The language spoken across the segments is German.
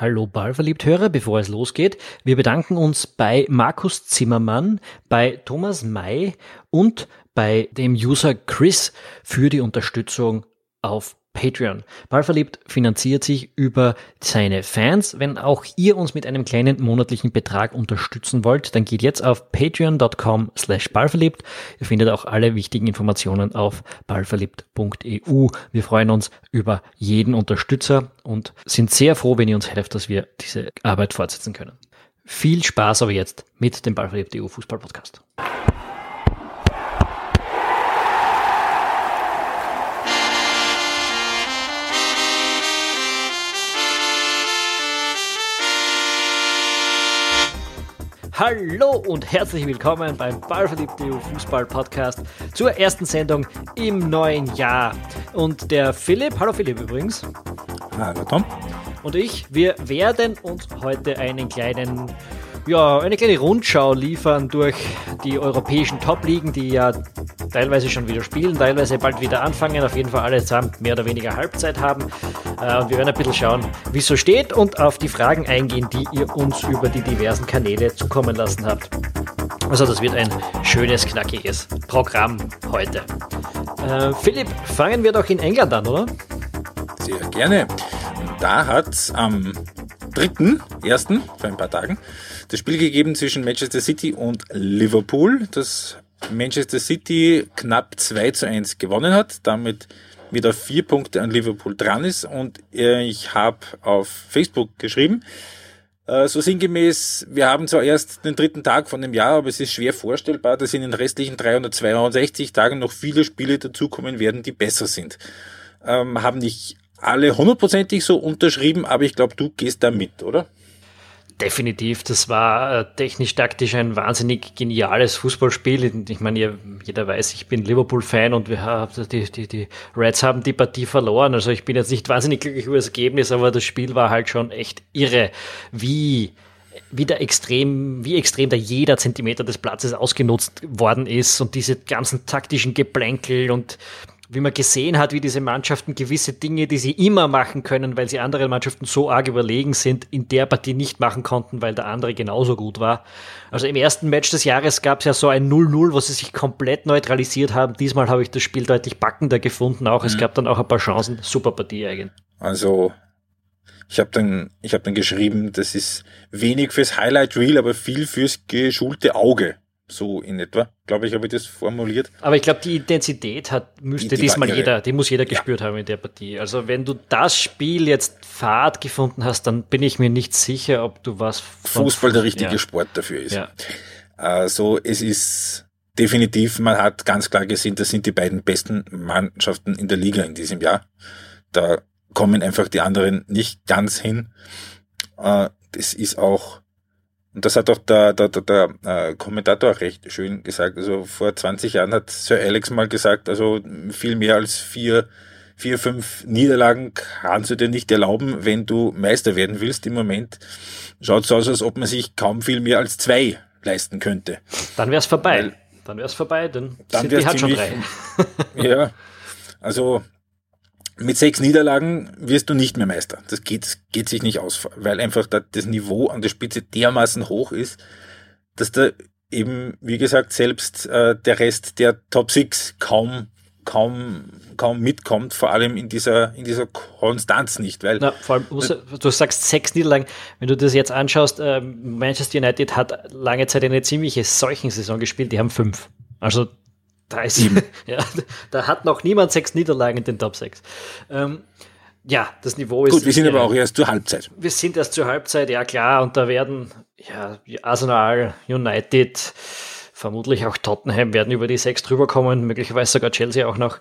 Hallo Ballverliebt-Hörer, bevor es losgeht. Wir bedanken uns bei Markus Zimmermann, bei Thomas May und bei dem User Chris für die Unterstützung auf Patreon. Ballverliebt finanziert sich über seine Fans. Wenn auch ihr uns mit einem kleinen monatlichen Betrag unterstützen wollt, dann geht jetzt auf patreon.com slash ballverliebt. Ihr findet auch alle wichtigen Informationen auf ballverliebt.eu. Wir freuen uns über jeden Unterstützer und sind sehr froh, wenn ihr uns helft, dass wir diese Arbeit fortsetzen können. Viel Spaß aber jetzt mit dem Ballverliebt EU Fußball Podcast. Hallo und herzlich willkommen beim Ballverliebte Fußball Podcast zur ersten Sendung im neuen Jahr. Und der Philipp, hallo Philipp übrigens. Hallo Tom. Und ich, wir werden uns heute einen kleinen ja, eine kleine Rundschau liefern durch die europäischen Top-Ligen, die ja teilweise schon wieder spielen, teilweise bald wieder anfangen, auf jeden Fall alle zusammen mehr oder weniger Halbzeit haben. Äh, und wir werden ein bisschen schauen, wie es so steht und auf die Fragen eingehen, die ihr uns über die diversen Kanäle zukommen lassen habt. Also das wird ein schönes, knackiges Programm heute. Äh, Philipp, fangen wir doch in England an, oder? Sehr gerne. Da hat es am 3.1. vor ein paar Tagen das Spiel gegeben zwischen Manchester City und Liverpool, das Manchester City knapp 2 zu 1 gewonnen hat, damit wieder vier Punkte an Liverpool dran ist und äh, ich habe auf Facebook geschrieben, äh, so sinngemäß, wir haben zwar erst den dritten Tag von dem Jahr, aber es ist schwer vorstellbar, dass in den restlichen 362 Tagen noch viele Spiele dazukommen werden, die besser sind. Ähm, haben nicht alle hundertprozentig so unterschrieben, aber ich glaube, du gehst da mit, oder? Definitiv, das war äh, technisch-taktisch ein wahnsinnig geniales Fußballspiel. Ich meine, jeder weiß, ich bin Liverpool-Fan und wir haben, die, die, die Reds haben die Partie verloren. Also ich bin jetzt nicht wahnsinnig glücklich über das Ergebnis, aber das Spiel war halt schon echt irre, wie wie der extrem, wie extrem da jeder Zentimeter des Platzes ausgenutzt worden ist und diese ganzen taktischen Geplänkel und wie man gesehen hat, wie diese Mannschaften gewisse Dinge, die sie immer machen können, weil sie anderen Mannschaften so arg überlegen sind, in der Partie nicht machen konnten, weil der andere genauso gut war. Also im ersten Match des Jahres gab es ja so ein 0-0, wo sie sich komplett neutralisiert haben. Diesmal habe ich das Spiel deutlich backender gefunden. Auch mhm. es gab dann auch ein paar Chancen. Super Partie eigentlich. Also ich habe dann, ich habe dann geschrieben, das ist wenig fürs Highlight Reel, aber viel fürs geschulte Auge. So in etwa, glaube ich, habe ich das formuliert. Aber ich glaube, die Intensität hat, müsste die, die diesmal jeder, die muss jeder ja. gespürt haben in der Partie. Also wenn du das Spiel jetzt Fahrt gefunden hast, dann bin ich mir nicht sicher, ob du was Fußball der richtige ja. Sport dafür ist. Ja. Also es ist definitiv, man hat ganz klar gesehen, das sind die beiden besten Mannschaften in der Liga in diesem Jahr. Da kommen einfach die anderen nicht ganz hin. Äh, das ist auch und das hat auch der, der, der, der äh, Kommentator recht schön gesagt. Also vor 20 Jahren hat Sir Alex mal gesagt, also viel mehr als vier, vier, fünf Niederlagen kannst du dir nicht erlauben, wenn du Meister werden willst. Im Moment schaut es aus, als ob man sich kaum viel mehr als zwei leisten könnte. Dann wäre es vorbei. Weil, dann wäre es vorbei, denn dann City hat schon drei. ja, also mit sechs Niederlagen wirst du nicht mehr Meister. Das geht, geht sich nicht aus, weil einfach das Niveau an der Spitze dermaßen hoch ist, dass da eben, wie gesagt, selbst äh, der Rest der Top Six kaum, kaum, kaum mitkommt, vor allem in dieser, in dieser Konstanz nicht, weil. Na, vor allem, musst, du sagst sechs Niederlagen. Wenn du das jetzt anschaust, äh, Manchester United hat lange Zeit eine ziemliche Seuchensaison gespielt, die haben fünf. Also da ist, ja, da hat noch niemand sechs Niederlagen in den Top 6. Ähm, ja, das Niveau ist. Gut, wir sind ja, aber auch erst zur Halbzeit. Wir sind erst zur Halbzeit, ja klar, und da werden ja, Arsenal, United, vermutlich auch Tottenham werden über die sechs drüber kommen, möglicherweise sogar Chelsea auch noch.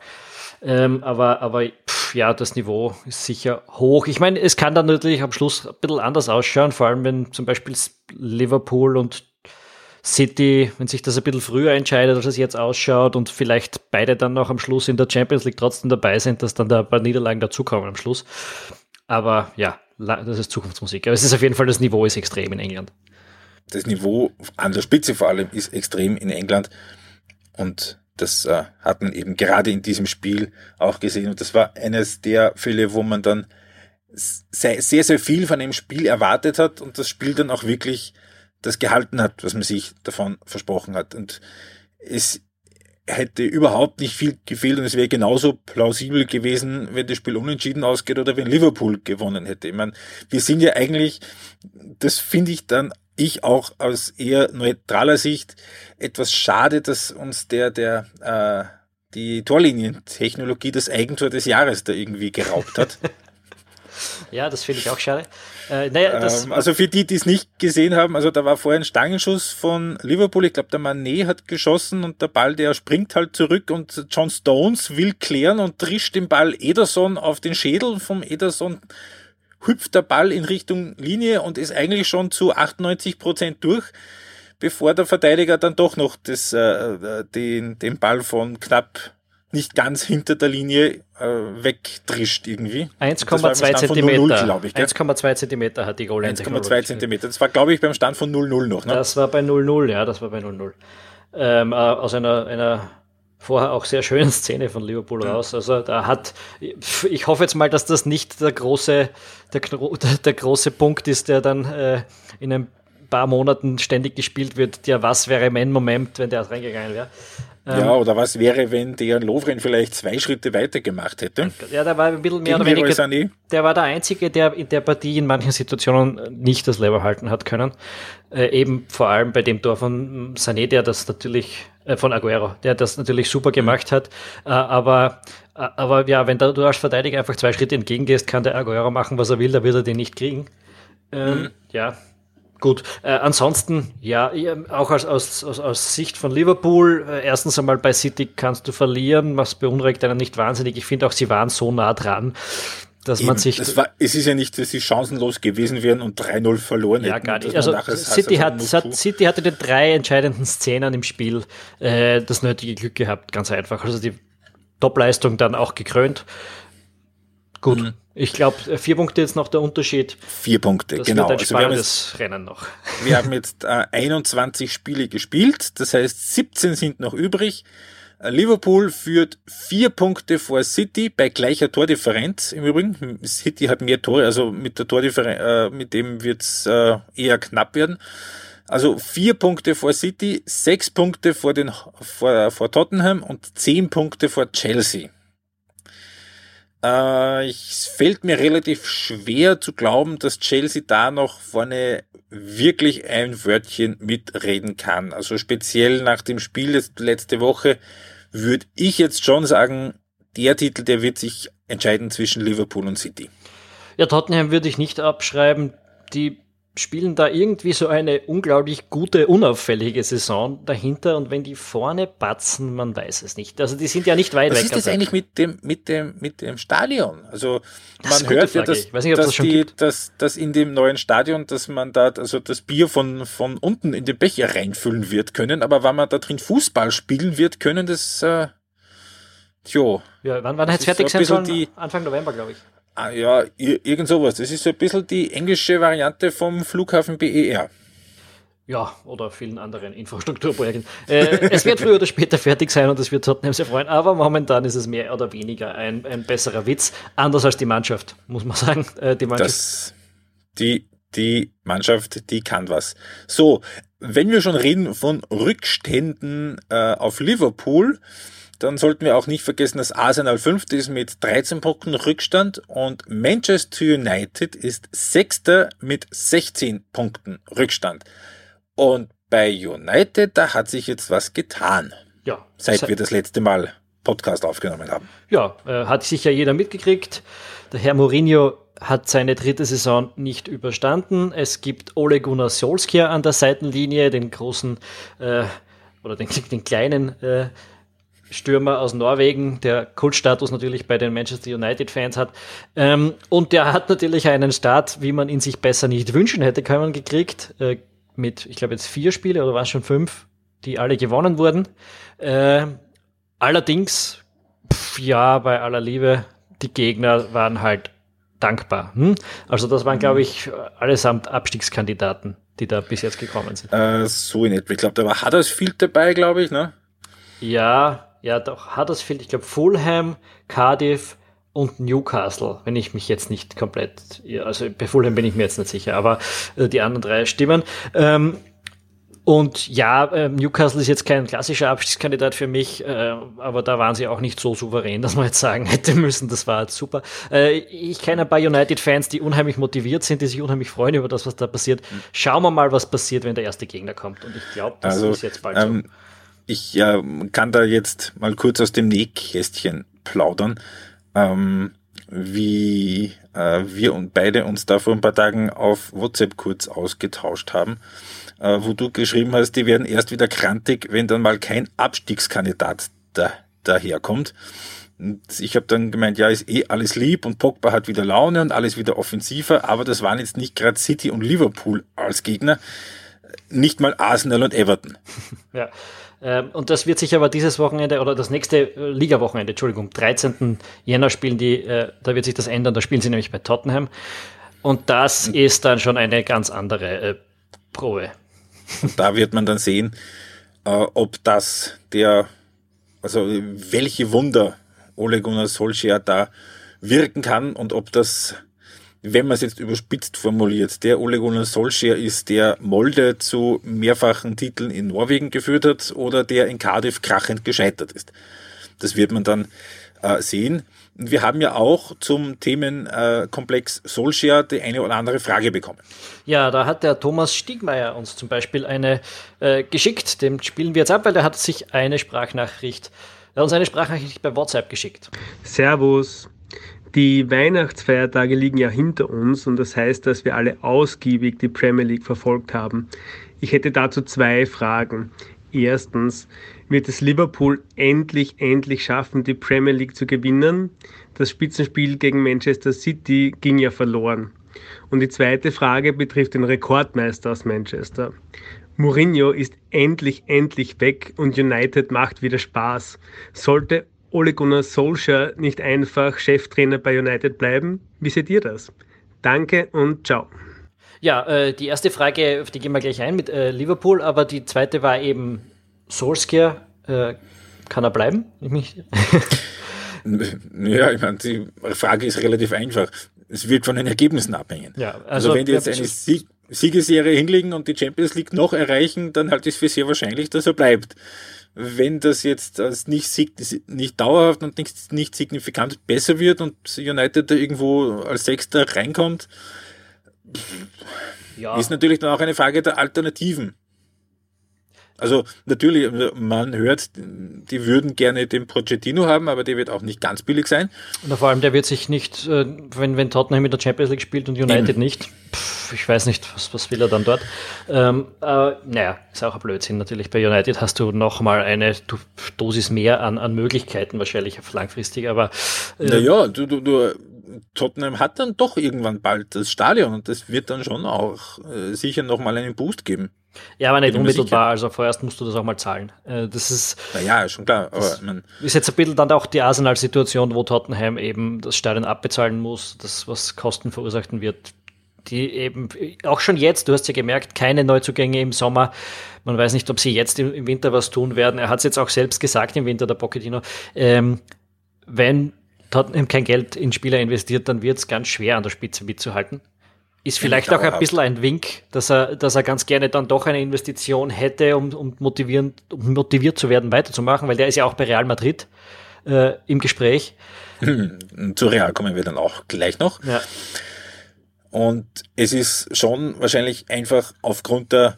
Ähm, aber aber pff, ja, das Niveau ist sicher hoch. Ich meine, es kann dann natürlich am Schluss ein bisschen anders ausschauen, vor allem wenn zum Beispiel Liverpool und City, wenn sich das ein bisschen früher entscheidet, als es jetzt ausschaut und vielleicht beide dann noch am Schluss in der Champions League trotzdem dabei sind, dass dann da ein paar Niederlagen dazukommen am Schluss. Aber ja, das ist Zukunftsmusik. Aber es ist auf jeden Fall, das Niveau ist extrem in England. Das Niveau an der Spitze vor allem ist extrem in England und das äh, hat man eben gerade in diesem Spiel auch gesehen und das war eines der Fälle, wo man dann sehr, sehr, sehr viel von dem Spiel erwartet hat und das Spiel dann auch wirklich das gehalten hat, was man sich davon versprochen hat. Und es hätte überhaupt nicht viel gefehlt und es wäre genauso plausibel gewesen, wenn das Spiel unentschieden ausgeht oder wenn Liverpool gewonnen hätte. Ich meine, wir sind ja eigentlich, das finde ich dann ich auch aus eher neutraler Sicht etwas schade, dass uns der, der äh, die Torlinientechnologie das Eigentor des Jahres da irgendwie geraubt hat. ja, das finde ich auch schade. Äh, naja, ähm, also für die, die es nicht gesehen haben, also da war vorher ein Stangenschuss von Liverpool. Ich glaube, der Manet hat geschossen und der Ball, der springt halt zurück und John Stones will klären und trischt den Ball Ederson auf den Schädel vom Ederson hüpft der Ball in Richtung Linie und ist eigentlich schon zu 98 Prozent durch, bevor der Verteidiger dann doch noch das, äh, äh den, den Ball von knapp nicht ganz hinter der Linie äh, wegdrischt irgendwie. 1,2 Zentimeter. 1,2 Zentimeter hat die Goal 1,2 Zentimeter. Das war, glaube ich, beim Stand von 0-0 noch. Ne? Das war bei 0-0, ja, das war bei 0-0. Ähm, äh, aus einer, einer vorher auch sehr schönen Szene von Liverpool ja. raus. Also da hat, ich hoffe jetzt mal, dass das nicht der große, der, der große Punkt ist, der dann äh, in ein paar Monaten ständig gespielt wird. Der was wäre mein Moment, wenn der reingegangen wäre. Ähm, ja, oder was wäre, wenn der Lovren vielleicht zwei Schritte weiter gemacht hätte? Ja, der war ein bisschen mehr oder weniger. Der war der Einzige, der in der Partie in manchen Situationen nicht das Level halten hat können. Äh, eben vor allem bei dem Tor von Sané, der das natürlich, äh, von Aguero, der das natürlich super gemacht hat. Äh, aber, äh, aber ja, wenn du als Verteidiger einfach zwei Schritte entgegengehst, kann der Aguero machen, was er will, da wird er den nicht kriegen. Ähm, mhm. Ja, Gut, äh, ansonsten, ja, auch als, aus, aus, aus Sicht von Liverpool, äh, erstens einmal bei City kannst du verlieren, was beunruhigt einen nicht wahnsinnig. Ich finde auch, sie waren so nah dran, dass Eben, man sich. Es, war, es ist ja nicht, dass sie chancenlos gewesen wären und 3-0 verloren ja, hätten. Ja, gar nicht. Also City, hat, hat, City hatte die drei entscheidenden Szenen im Spiel äh, das nötige Glück gehabt, ganz einfach. Also die Topleistung dann auch gekrönt. Gut. Mhm. Ich glaube, vier Punkte jetzt noch der Unterschied. Vier Punkte, das genau. Wird ein also wir haben jetzt, Rennen noch. Wir haben jetzt äh, 21 Spiele gespielt, das heißt 17 sind noch übrig. Äh, Liverpool führt vier Punkte vor City bei gleicher Tordifferenz im Übrigen. City hat mehr Tore, also mit der Tordifferenz, äh, mit dem wird's äh, eher knapp werden. Also vier Punkte vor City, sechs Punkte vor, den, vor, vor Tottenham und zehn Punkte vor Chelsea. Äh, es fällt mir relativ schwer zu glauben, dass Chelsea da noch vorne wirklich ein Wörtchen mitreden kann. Also speziell nach dem Spiel letzte Woche würde ich jetzt schon sagen, der Titel, der wird sich entscheiden zwischen Liverpool und City. Ja, Tottenham würde ich nicht abschreiben. Die spielen da irgendwie so eine unglaublich gute, unauffällige Saison dahinter und wenn die vorne batzen, man weiß es nicht. Also die sind ja nicht weit Was weg. Was ist das eigentlich mit dem, mit dem, mit dem Stadion? Also man hört ja, dass, nicht, dass, das die, dass, dass in dem neuen Stadion, dass man da also das Bier von, von unten in den Becher reinfüllen wird können, aber wenn man da drin Fußball spielen wird können, das äh, tjo. Ja, wann, wann hätte es fertig sein sollen? Anfang November, glaube ich. Ah, ja, irgend sowas. Das ist so ein bisschen die englische Variante vom Flughafen BER. Ja, oder vielen anderen Infrastrukturprojekten. Äh, es wird früher oder später fertig sein und es wird Tottenham sehr freuen, aber momentan ist es mehr oder weniger ein, ein besserer Witz. Anders als die Mannschaft, muss man sagen. Äh, die Mannschaft. Das, die, die Mannschaft, die kann was. So, wenn wir schon reden von Rückständen äh, auf Liverpool, dann sollten wir auch nicht vergessen, dass Arsenal 5 ist mit 13 Punkten Rückstand und Manchester United ist Sechster mit 16 Punkten Rückstand. Und bei United, da hat sich jetzt was getan. Ja. Seit se wir das letzte Mal Podcast aufgenommen haben. Ja, äh, hat sicher jeder mitgekriegt. Der Herr Mourinho hat seine dritte Saison nicht überstanden. Es gibt Ole Gunnar Solskjaer an der Seitenlinie, den großen äh, oder den, den kleinen äh, Stürmer aus Norwegen, der Kultstatus natürlich bei den Manchester United-Fans hat. Ähm, und der hat natürlich einen Start, wie man ihn sich besser nicht wünschen hätte können, gekriegt. Äh, mit, ich glaube, jetzt vier Spiele oder waren es schon fünf, die alle gewonnen wurden. Äh, allerdings, pf, ja, bei aller Liebe, die Gegner waren halt dankbar. Hm? Also das waren, glaube ich, allesamt Abstiegskandidaten, die da bis jetzt gekommen sind. Äh, so in etwa. Ich glaube, da war Huddersfield dabei, glaube ich, ne? Ja, ja, doch Huddersfield, ich glaube Fulham, Cardiff und Newcastle, wenn ich mich jetzt nicht komplett, also bei Fulham bin ich mir jetzt nicht sicher, aber äh, die anderen drei stimmen. Ähm, und ja, äh, Newcastle ist jetzt kein klassischer Abstiegskandidat für mich, äh, aber da waren sie auch nicht so souverän, dass man jetzt sagen hätte müssen, das war jetzt super. Äh, ich kenne ein paar United-Fans, die unheimlich motiviert sind, die sich unheimlich freuen über das, was da passiert. Schauen wir mal, was passiert, wenn der erste Gegner kommt. Und ich glaube, das also, ist jetzt bald ähm, so. Ich äh, kann da jetzt mal kurz aus dem Nähkästchen plaudern, ähm, wie äh, wir und beide uns da vor ein paar Tagen auf WhatsApp kurz ausgetauscht haben äh, wo du geschrieben hast, die werden erst wieder krantig, wenn dann mal kein Abstiegskandidat da, daherkommt. Und ich habe dann gemeint, ja, ist eh alles lieb und Pogba hat wieder Laune und alles wieder offensiver, aber das waren jetzt nicht gerade City und Liverpool als Gegner, nicht mal Arsenal und Everton. Ja. Ähm, und das wird sich aber dieses Wochenende oder das nächste äh, Liga-Wochenende, Entschuldigung, 13. Jänner spielen die, äh, da wird sich das ändern, da spielen sie nämlich bei Tottenham. Und das ist dann schon eine ganz andere Probe. Und da wird man dann sehen, äh, ob das der, also welche Wunder Ole Gunnar Solskjaer da wirken kann und ob das, wenn man es jetzt überspitzt formuliert, der Ole Gunnar Solskjaer ist, der Molde zu mehrfachen Titeln in Norwegen geführt hat oder der in Cardiff krachend gescheitert ist. Das wird man dann äh, sehen. Wir haben ja auch zum Themenkomplex äh, Solskjaer die eine oder andere Frage bekommen. Ja, da hat der Thomas Stiegmeier uns zum Beispiel eine äh, geschickt. Dem spielen wir jetzt ab, weil der hat sich eine Sprachnachricht, er hat uns eine Sprachnachricht bei WhatsApp geschickt. Servus. Die Weihnachtsfeiertage liegen ja hinter uns und das heißt, dass wir alle ausgiebig die Premier League verfolgt haben. Ich hätte dazu zwei Fragen. Erstens, wird es Liverpool endlich, endlich schaffen, die Premier League zu gewinnen? Das Spitzenspiel gegen Manchester City ging ja verloren. Und die zweite Frage betrifft den Rekordmeister aus Manchester. Mourinho ist endlich, endlich weg und United macht wieder Spaß. Sollte Ole Gunnar Solskjaer nicht einfach Cheftrainer bei United bleiben? Wie seht ihr das? Danke und ciao. Ja, äh, die erste Frage, auf die gehen wir gleich ein mit äh, Liverpool, aber die zweite war eben Solskjaer, äh, kann er bleiben? ja, ich meine, die Frage ist relativ einfach. Es wird von den Ergebnissen abhängen. Ja, also, also wenn die jetzt eine Sieg Siegeserie hinlegen und die Champions League noch erreichen, dann halte ich es für sehr wahrscheinlich, dass er bleibt. Wenn das jetzt als nicht, nicht dauerhaft und nicht, nicht signifikant besser wird und United da irgendwo als Sechster reinkommt, ja. ist natürlich dann auch eine Frage der Alternativen. Also natürlich, man hört, die würden gerne den Pochettino haben, aber der wird auch nicht ganz billig sein. Und vor allem, der wird sich nicht, äh, wenn, wenn Tottenham in der Champions League spielt und United Eben. nicht, pff, ich weiß nicht, was, was will er dann dort. Ähm, äh, naja, ist auch ein Blödsinn natürlich. Bei United hast du nochmal eine Dosis mehr an, an Möglichkeiten wahrscheinlich langfristig, aber... Äh, naja, du, du, du, Tottenham hat dann doch irgendwann bald das Stadion und das wird dann schon auch äh, sicher nochmal einen Boost geben. Ja, aber nicht unmittelbar, also vorerst musst du das auch mal zahlen. Äh, das ist. Naja, schon klar. Aber man ist jetzt ein bisschen dann auch die Arsenal-Situation, wo Tottenham eben das Stadion abbezahlen muss, das was Kosten verursachen wird. Die eben, auch schon jetzt, du hast ja gemerkt, keine Neuzugänge im Sommer. Man weiß nicht, ob sie jetzt im, Winter was tun werden. Er hat es jetzt auch selbst gesagt im Winter, der Pochettino. Ähm, wenn Tottenham kein Geld in Spieler investiert, dann wird es ganz schwer an der Spitze mitzuhalten. Ist vielleicht auch ein bisschen ein Wink, dass er, dass er ganz gerne dann doch eine Investition hätte, um, um, motivieren, um motiviert zu werden, weiterzumachen, weil der ist ja auch bei Real Madrid äh, im Gespräch. Zu Real kommen wir dann auch gleich noch. Ja. Und es ist schon wahrscheinlich einfach aufgrund der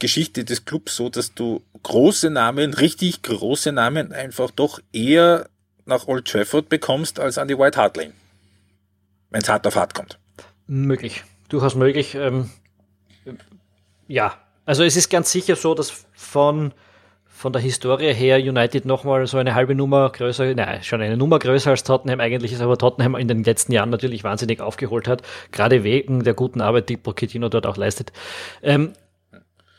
Geschichte des Clubs so, dass du große Namen, richtig große Namen einfach doch eher nach Old Trafford bekommst als an die White Hart Lane. Wenn es hart auf hart kommt. Möglich durchaus möglich. Ähm, ja, also es ist ganz sicher so, dass von, von der Historie her United nochmal so eine halbe Nummer größer, nein, schon eine Nummer größer als Tottenham eigentlich ist, aber Tottenham in den letzten Jahren natürlich wahnsinnig aufgeholt hat, gerade wegen der guten Arbeit, die Pochettino dort auch leistet. Ähm,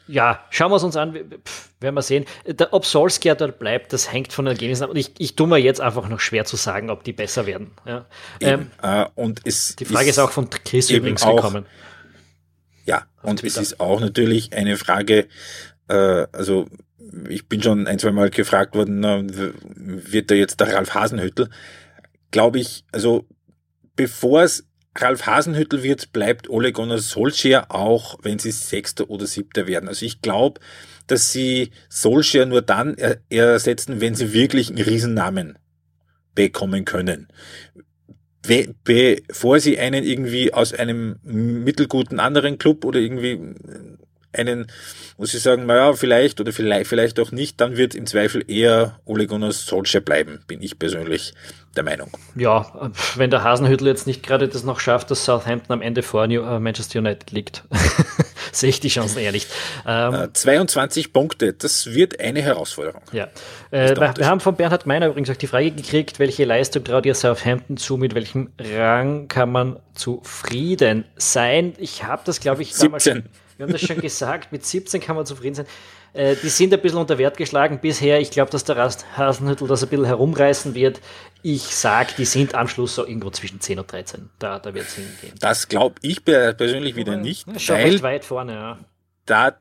ja, schauen wir es uns an, Pff, werden wir sehen. ob Solskjaer dort bleibt, das hängt von den Ergebnissen ab. Und ich, ich tue mir jetzt einfach noch schwer zu sagen, ob die besser werden. Ja. Ähm, äh, und es die Frage ist, ist auch von Chris übrigens auch, gekommen. Ja, und es ist auch natürlich eine Frage, äh, also ich bin schon ein, zwei Mal gefragt worden, wird da jetzt der Ralf Hasenhüttel? glaube ich, also bevor es Ralf Hasenhüttel wird, bleibt Ole Gunnar Solskjaer auch, wenn sie Sechster oder Siebter werden. Also ich glaube, dass sie Solskjaer nur dann ersetzen, wenn sie wirklich einen Riesennamen bekommen können. Bevor sie einen irgendwie aus einem mittelguten anderen Club oder irgendwie einen, muss ich sagen, naja, vielleicht oder vielleicht, vielleicht auch nicht, dann wird im Zweifel eher Ole Gunnar Solskjaer bleiben, bin ich persönlich der Meinung. Ja, wenn der Hasenhüttel jetzt nicht gerade das noch schafft, dass Southampton am Ende vor New, äh, Manchester United liegt, sehe ich die Chancen eher nicht. Ähm, 22 äh, Punkte, das wird eine Herausforderung. Ja, äh, wir, wir haben von Bernhard Meiner übrigens auch die Frage gekriegt, welche Leistung traut ihr Southampton zu, mit welchem Rang kann man zufrieden sein? Ich habe das, glaube ich, damals... 17. Wir haben das schon gesagt, mit 17 kann man zufrieden sein. Äh, die sind ein bisschen unter Wert geschlagen bisher. Ich glaube, dass der Hasenhüttel das ein bisschen herumreißen wird. Ich sage, die sind am Schluss so irgendwo zwischen 10 und 13. Da, da wird es hingehen. Das glaube ich persönlich wieder nicht. Ja, schon recht weit vorne, ja. Da,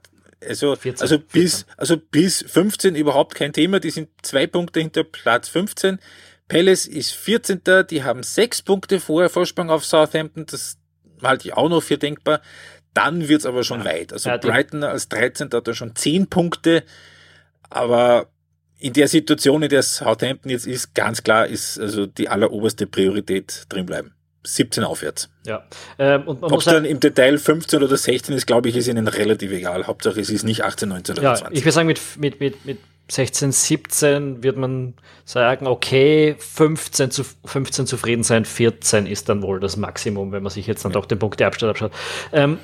also, 14, also, bis, also bis 15 überhaupt kein Thema. Die sind zwei Punkte hinter Platz 15. Palace ist 14. Die haben sechs Punkte vorher Vorsprung auf Southampton. Das halte ich auch noch für denkbar. Dann wird's aber schon ja. weit. Also ja, Brighton als 13. hat er schon 10 Punkte, aber in der Situation, in der Southampton jetzt ist, ganz klar ist also die alleroberste Priorität drin bleiben. 17 aufwärts. Ja. Ähm, und man Ob es dann im Detail 15 oder 16 ist, glaube ich, ist ihnen relativ egal. Hauptsache es ist nicht 18, 19 oder ja, 20. Ich würde sagen, mit, mit, mit, mit 16, 17 wird man sagen, okay, 15, zu, 15 zufrieden sein, 14 ist dann wohl das Maximum, wenn man sich jetzt dann ja. doch den Punkteabstand abschaut. Ähm,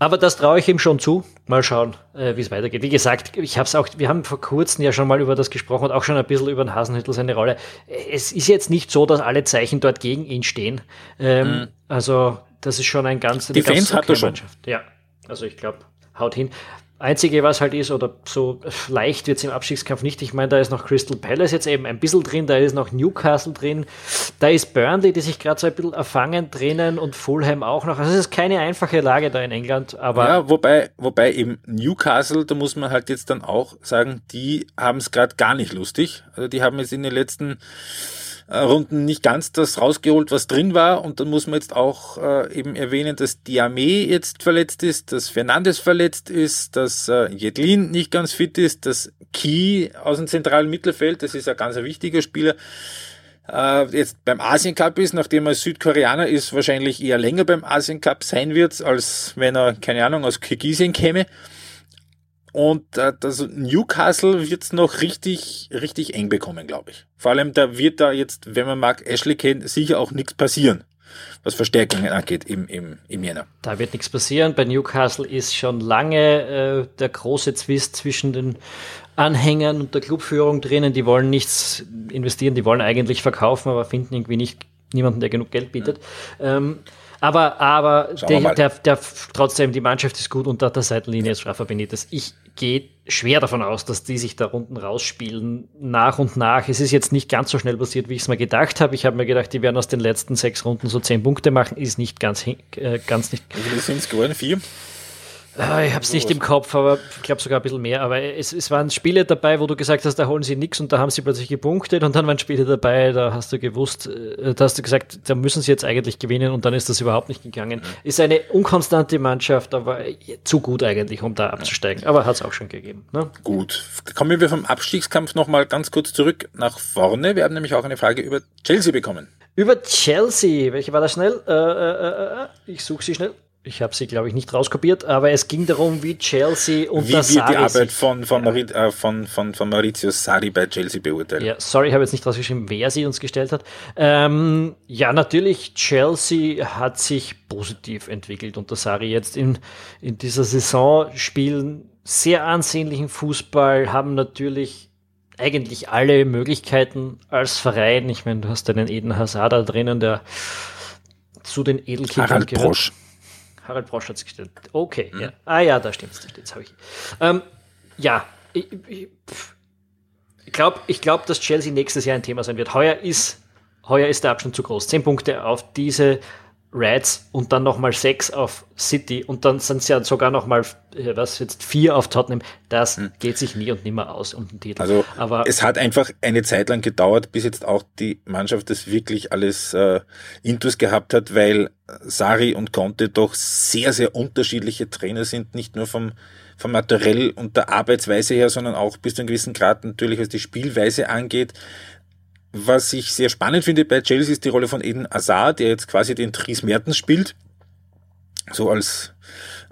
aber das traue ich ihm schon zu. Mal schauen, äh, wie es weitergeht. Wie gesagt, ich habe es auch, wir haben vor kurzem ja schon mal über das gesprochen und auch schon ein bisschen über den Hasenhüttel seine Rolle. Es ist jetzt nicht so, dass alle Zeichen dort gegen ihn stehen. Ähm, mhm. Also, das ist schon ein ganz, Die Fans hat er schon. Ja, also ich glaube, haut hin. Einzige, was halt ist, oder so leicht wird es im Abstiegskampf nicht. Ich meine, da ist noch Crystal Palace jetzt eben ein bisschen drin, da ist noch Newcastle drin, da ist Burnley, die sich gerade so ein bisschen erfangen drinnen und Fulham auch noch. Also es ist keine einfache Lage da in England, aber. Ja, wobei, wobei eben Newcastle, da muss man halt jetzt dann auch sagen, die haben es gerade gar nicht lustig. Also die haben jetzt in den letzten Runden nicht ganz das rausgeholt, was drin war. Und dann muss man jetzt auch äh, eben erwähnen, dass Diame jetzt verletzt ist, dass Fernandes verletzt ist, dass äh, Jedlin nicht ganz fit ist, dass Key aus dem zentralen Mittelfeld, das ist ein ganz wichtiger Spieler, äh, jetzt beim Asien Cup ist, nachdem er Südkoreaner ist, wahrscheinlich eher länger beim Asien Cup sein wird, als wenn er, keine Ahnung, aus Kirgisien käme. Und äh, das Newcastle wird's noch richtig, richtig eng bekommen, glaube ich. Vor allem, da wird da jetzt, wenn man mag, Ashley kennt, sicher auch nichts passieren, was Verstärkungen angeht im, im, im Jänner. Da wird nichts passieren. Bei Newcastle ist schon lange äh, der große Zwist zwischen den Anhängern und der Clubführung drinnen. Die wollen nichts investieren, die wollen eigentlich verkaufen, aber finden irgendwie nicht niemanden, der genug Geld bietet. Ja. Ähm, aber, aber der, der, der, trotzdem, die Mannschaft ist gut unter der Seitenlinie ist Rafa Benitez. Ich gehe schwer davon aus, dass die sich da unten rausspielen, nach und nach. Es ist jetzt nicht ganz so schnell passiert, wie ich es mir gedacht habe. Ich habe mir gedacht, die werden aus den letzten sechs Runden so zehn Punkte machen. Ist nicht ganz, äh, ganz nicht. Wie viele sind es geworden? Vier? Ah, ich habe es nicht im Kopf, aber ich glaube sogar ein bisschen mehr. Aber es, es waren Spiele dabei, wo du gesagt hast, da holen sie nichts und da haben sie plötzlich gepunktet und dann waren Spiele dabei, da hast du gewusst, äh, da hast du gesagt, da müssen sie jetzt eigentlich gewinnen und dann ist das überhaupt nicht gegangen. Ist eine unkonstante Mannschaft, aber zu gut eigentlich, um da abzusteigen. Aber hat es auch schon gegeben. Ne? Gut. Kommen wir vom Abstiegskampf nochmal ganz kurz zurück nach vorne. Wir haben nämlich auch eine Frage über Chelsea bekommen. Über Chelsea. Welche war das schnell? Äh, äh, äh, äh ich suche sie schnell. Ich habe sie, glaube ich, nicht rauskopiert, aber es ging darum, wie Chelsea und Wie wird die Arbeit von, von, ja. äh, von, von, von Maurizio Sari bei Chelsea beurteilt? Ja, sorry, ich habe jetzt nicht rausgeschrieben, wer sie uns gestellt hat. Ähm, ja, natürlich, Chelsea hat sich positiv entwickelt unter Sari jetzt in, in dieser Saison, spielen sehr ansehnlichen Fußball, haben natürlich eigentlich alle Möglichkeiten als Verein. Ich meine, du hast einen Eden Hazard da drinnen, der zu den Edelkindern gehört. Brosch. Harald Brosch hat es gestellt. Okay, mhm. ja. Ah ja, da stimmt's. Jetzt habe ich. Ähm, ja, ich, ich, ich glaube, ich glaub, dass Chelsea nächstes Jahr ein Thema sein wird. Heuer ist, heuer ist der Abstand zu groß. Zehn Punkte auf diese Reds und dann nochmal sechs auf City und dann sind es ja sogar nochmal, was jetzt, vier auf Tottenham. Das hm. geht sich nie und nimmer aus um den Titel. Also Aber es hat einfach eine Zeit lang gedauert, bis jetzt auch die Mannschaft das wirklich alles äh, intus gehabt hat, weil Sari und Conte doch sehr, sehr unterschiedliche Trainer sind, nicht nur vom, vom Materiell und der Arbeitsweise her, sondern auch bis zu einem gewissen Grad natürlich, was die Spielweise angeht. Was ich sehr spannend finde bei Chelsea ist die Rolle von Eden Hazard, der jetzt quasi den Dries Mertens spielt. So als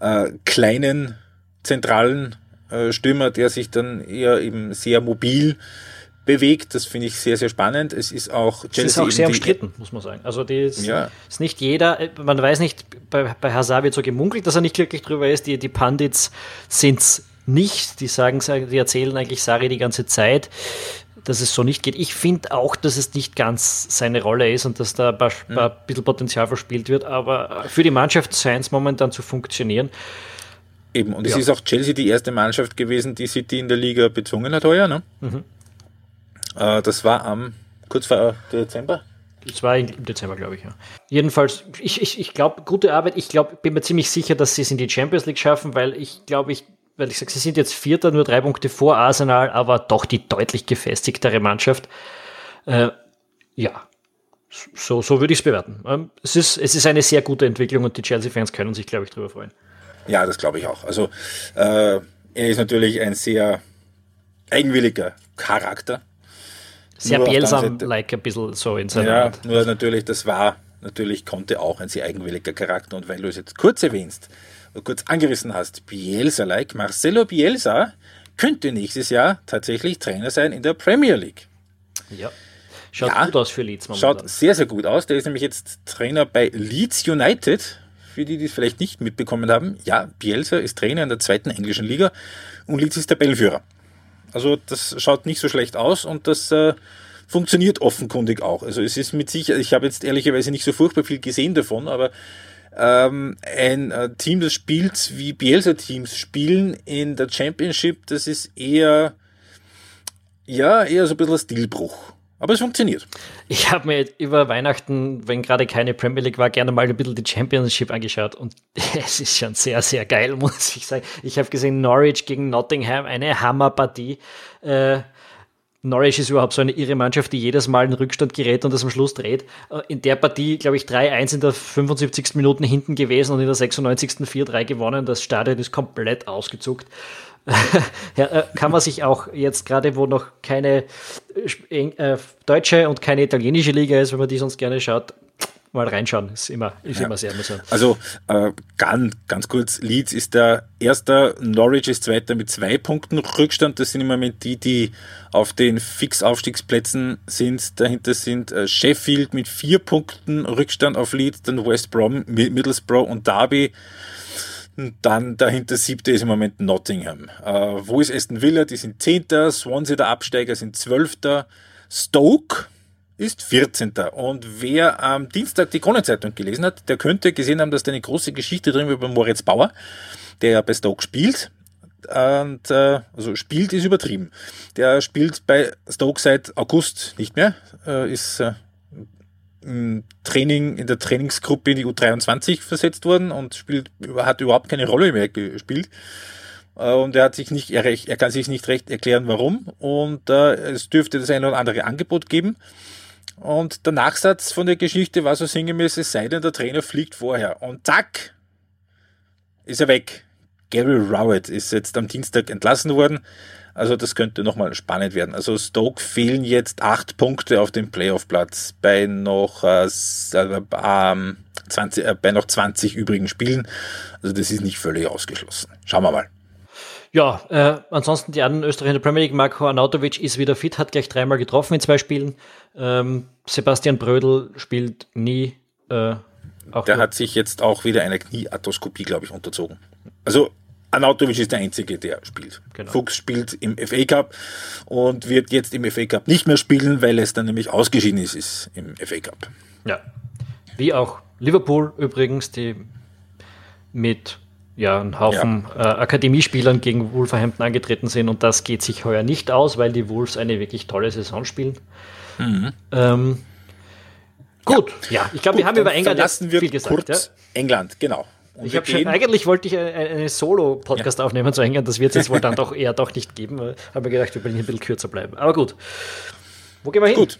äh, kleinen zentralen äh, Stürmer, der sich dann eher eben sehr mobil bewegt. Das finde ich sehr, sehr spannend. Es ist auch Chelsea. Es ist auch sehr umstritten, muss man sagen. Also die ist, ja. ist nicht jeder, man weiß nicht, bei, bei Hazard wird so gemunkelt, dass er nicht glücklich drüber ist. Die, die Pandits sind es nicht. Die sagen, die erzählen eigentlich Sari die ganze Zeit dass es so nicht geht. Ich finde auch, dass es nicht ganz seine Rolle ist und dass da ein, paar, mhm. ein bisschen Potenzial verspielt wird, aber für die Mannschaft scheint es momentan zu funktionieren. Eben, und es ja. ist auch Chelsea die erste Mannschaft gewesen, die City in der Liga bezwungen hat heuer. Ne? Mhm. Äh, das war am kurz vor Dezember. Das war im Dezember, glaube ich, ja. Jedenfalls, ich, ich, ich glaube, gute Arbeit. Ich glaube, bin mir ziemlich sicher, dass sie es in die Champions League schaffen, weil ich glaube, ich weil ich sage, sie sind jetzt Vierter, nur drei Punkte vor Arsenal, aber doch die deutlich gefestigtere Mannschaft. Äh, ja, so, so würde ich es bewerten. Ähm, es, ist, es ist eine sehr gute Entwicklung und die Chelsea-Fans können sich, glaube ich, darüber freuen. Ja, das glaube ich auch. Also äh, er ist natürlich ein sehr eigenwilliger Charakter. Sehr Bielsam-like ein bisschen so in seiner Ja, Art. nur natürlich, das war, natürlich konnte auch ein sehr eigenwilliger Charakter und weil du es jetzt kurz erwähnst, kurz angerissen hast, Bielsa-like, Marcelo Bielsa könnte nächstes Jahr tatsächlich Trainer sein in der Premier League. Ja. Schaut ja, gut aus für Leeds momentan. Schaut sehr, sehr gut aus. Der ist nämlich jetzt Trainer bei Leeds United. Für die, die es vielleicht nicht mitbekommen haben. Ja, Bielsa ist Trainer in der zweiten englischen Liga und Leeds ist Tabellenführer. Also das schaut nicht so schlecht aus und das äh, funktioniert offenkundig auch. Also es ist mit Sicherheit, ich habe jetzt ehrlicherweise nicht so furchtbar viel gesehen davon, aber ähm, ein äh, Team, das spielt wie Bielsa-Teams spielen in der Championship, das ist eher, ja, eher so ein bisschen ein Stilbruch. Aber es funktioniert. Ich habe mir über Weihnachten, wenn gerade keine Premier League war, gerne mal ein bisschen die Championship angeschaut und es ist schon sehr, sehr geil, muss ich sagen. Ich habe gesehen, Norwich gegen Nottingham, eine Hammerpartie. Äh, Norwich ist überhaupt so eine irre Mannschaft, die jedes Mal in Rückstand gerät und das am Schluss dreht. Äh, in der Partie, glaube ich, 3-1 in der 75. Minute hinten gewesen und in der 96. 4-3 gewonnen. Das Stadion ist komplett ausgezuckt. ja, äh, kann man sich auch jetzt gerade, wo noch keine äh, deutsche und keine italienische Liga ist, wenn man die sonst gerne schaut, mal reinschauen. Ist immer, ist ja. immer sehr amüsant. Also äh, ganz, ganz kurz, Leeds ist der erste, Norwich ist zweiter mit zwei Punkten Rückstand. Das sind im Moment die, die auf den Fix-Aufstiegsplätzen sind. Dahinter sind äh, Sheffield mit vier Punkten Rückstand auf Leeds, dann West Brom, Middlesbrough und Derby. Dann dahinter siebte ist im Moment Nottingham. Äh, wo ist Aston Villa? Die sind zehnter. Swansea, der Absteiger, sind zwölfter. Stoke ist 14. Und wer am Dienstag die Kronenzeitung gelesen hat, der könnte gesehen haben, dass da eine große Geschichte drin über Moritz Bauer, der ja bei Stoke spielt. Und äh, also spielt ist übertrieben. Der spielt bei Stoke seit August nicht mehr, äh, ist äh, im Training in der Trainingsgruppe in die U23 versetzt worden und spielt hat überhaupt keine Rolle mehr gespielt. Äh, und er hat sich nicht, er, er kann sich nicht recht erklären, warum. Und äh, es dürfte das eine oder andere Angebot geben. Und der Nachsatz von der Geschichte war so sinngemäß, es sei denn, der Trainer fliegt vorher. Und zack, ist er weg. Gary Rowett ist jetzt am Dienstag entlassen worden. Also das könnte nochmal spannend werden. Also Stoke fehlen jetzt acht Punkte auf dem Playoff-Platz bei noch äh, äh, 20, äh, bei noch 20 übrigen Spielen. Also das ist nicht völlig ausgeschlossen. Schauen wir mal. Ja, äh, ansonsten die anderen Österreicher in der Premier League, Marco Arnautovic ist wieder fit, hat gleich dreimal getroffen in zwei Spielen. Ähm, Sebastian Brödel spielt nie. Äh, der hat sich jetzt auch wieder einer Kniearthroskopie, glaube ich, unterzogen. Also Arnautovic ist der Einzige, der spielt. Genau. Fuchs spielt im FA Cup und wird jetzt im FA Cup nicht mehr spielen, weil es dann nämlich ausgeschieden ist, ist im FA Cup. Ja. Wie auch Liverpool übrigens, die mit ja, ein Haufen ja. Äh, Akademiespielern gegen Wolverhampton angetreten sind und das geht sich heuer nicht aus, weil die Wolves eine wirklich tolle Saison spielen. Mhm. Ähm, Gut, ja, ja ich glaube, wir haben über England lassen wir viel gesagt. Kurz ja? England, genau. Und ich habe schon, eigentlich wollte ich eine, Solo-Podcast ja. aufnehmen zu England, das wird es jetzt wohl dann doch eher doch nicht geben. Habe mir gedacht, wir wollen hier ein bisschen kürzer bleiben. Aber gut. Wo gehen wir hin? Gut,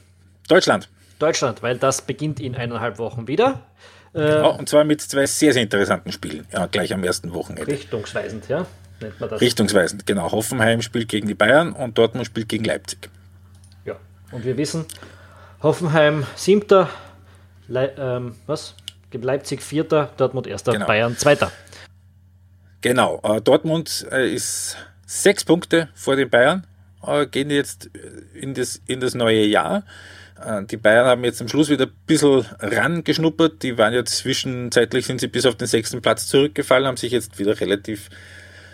Deutschland. Deutschland, weil das beginnt in eineinhalb Wochen wieder. Genau, und zwar mit zwei sehr, sehr interessanten Spielen, ja, gleich am ersten Wochenende. Richtungsweisend, ja, nennt man das. Richtungsweisend, genau. Hoffenheim spielt gegen die Bayern und Dortmund spielt gegen Leipzig. Ja, und wir wissen, Hoffenheim siebter, Le ähm, was? Leipzig vierter, Dortmund erster, genau. Bayern zweiter. Genau, äh, Dortmund äh, ist sechs Punkte vor den Bayern, äh, gehen jetzt in das, in das neue Jahr. Äh, die Bayern haben jetzt am Schluss wieder ein bisschen rangeschnuppert. Die waren ja zwischenzeitlich, sind sie bis auf den sechsten Platz zurückgefallen, haben sich jetzt wieder relativ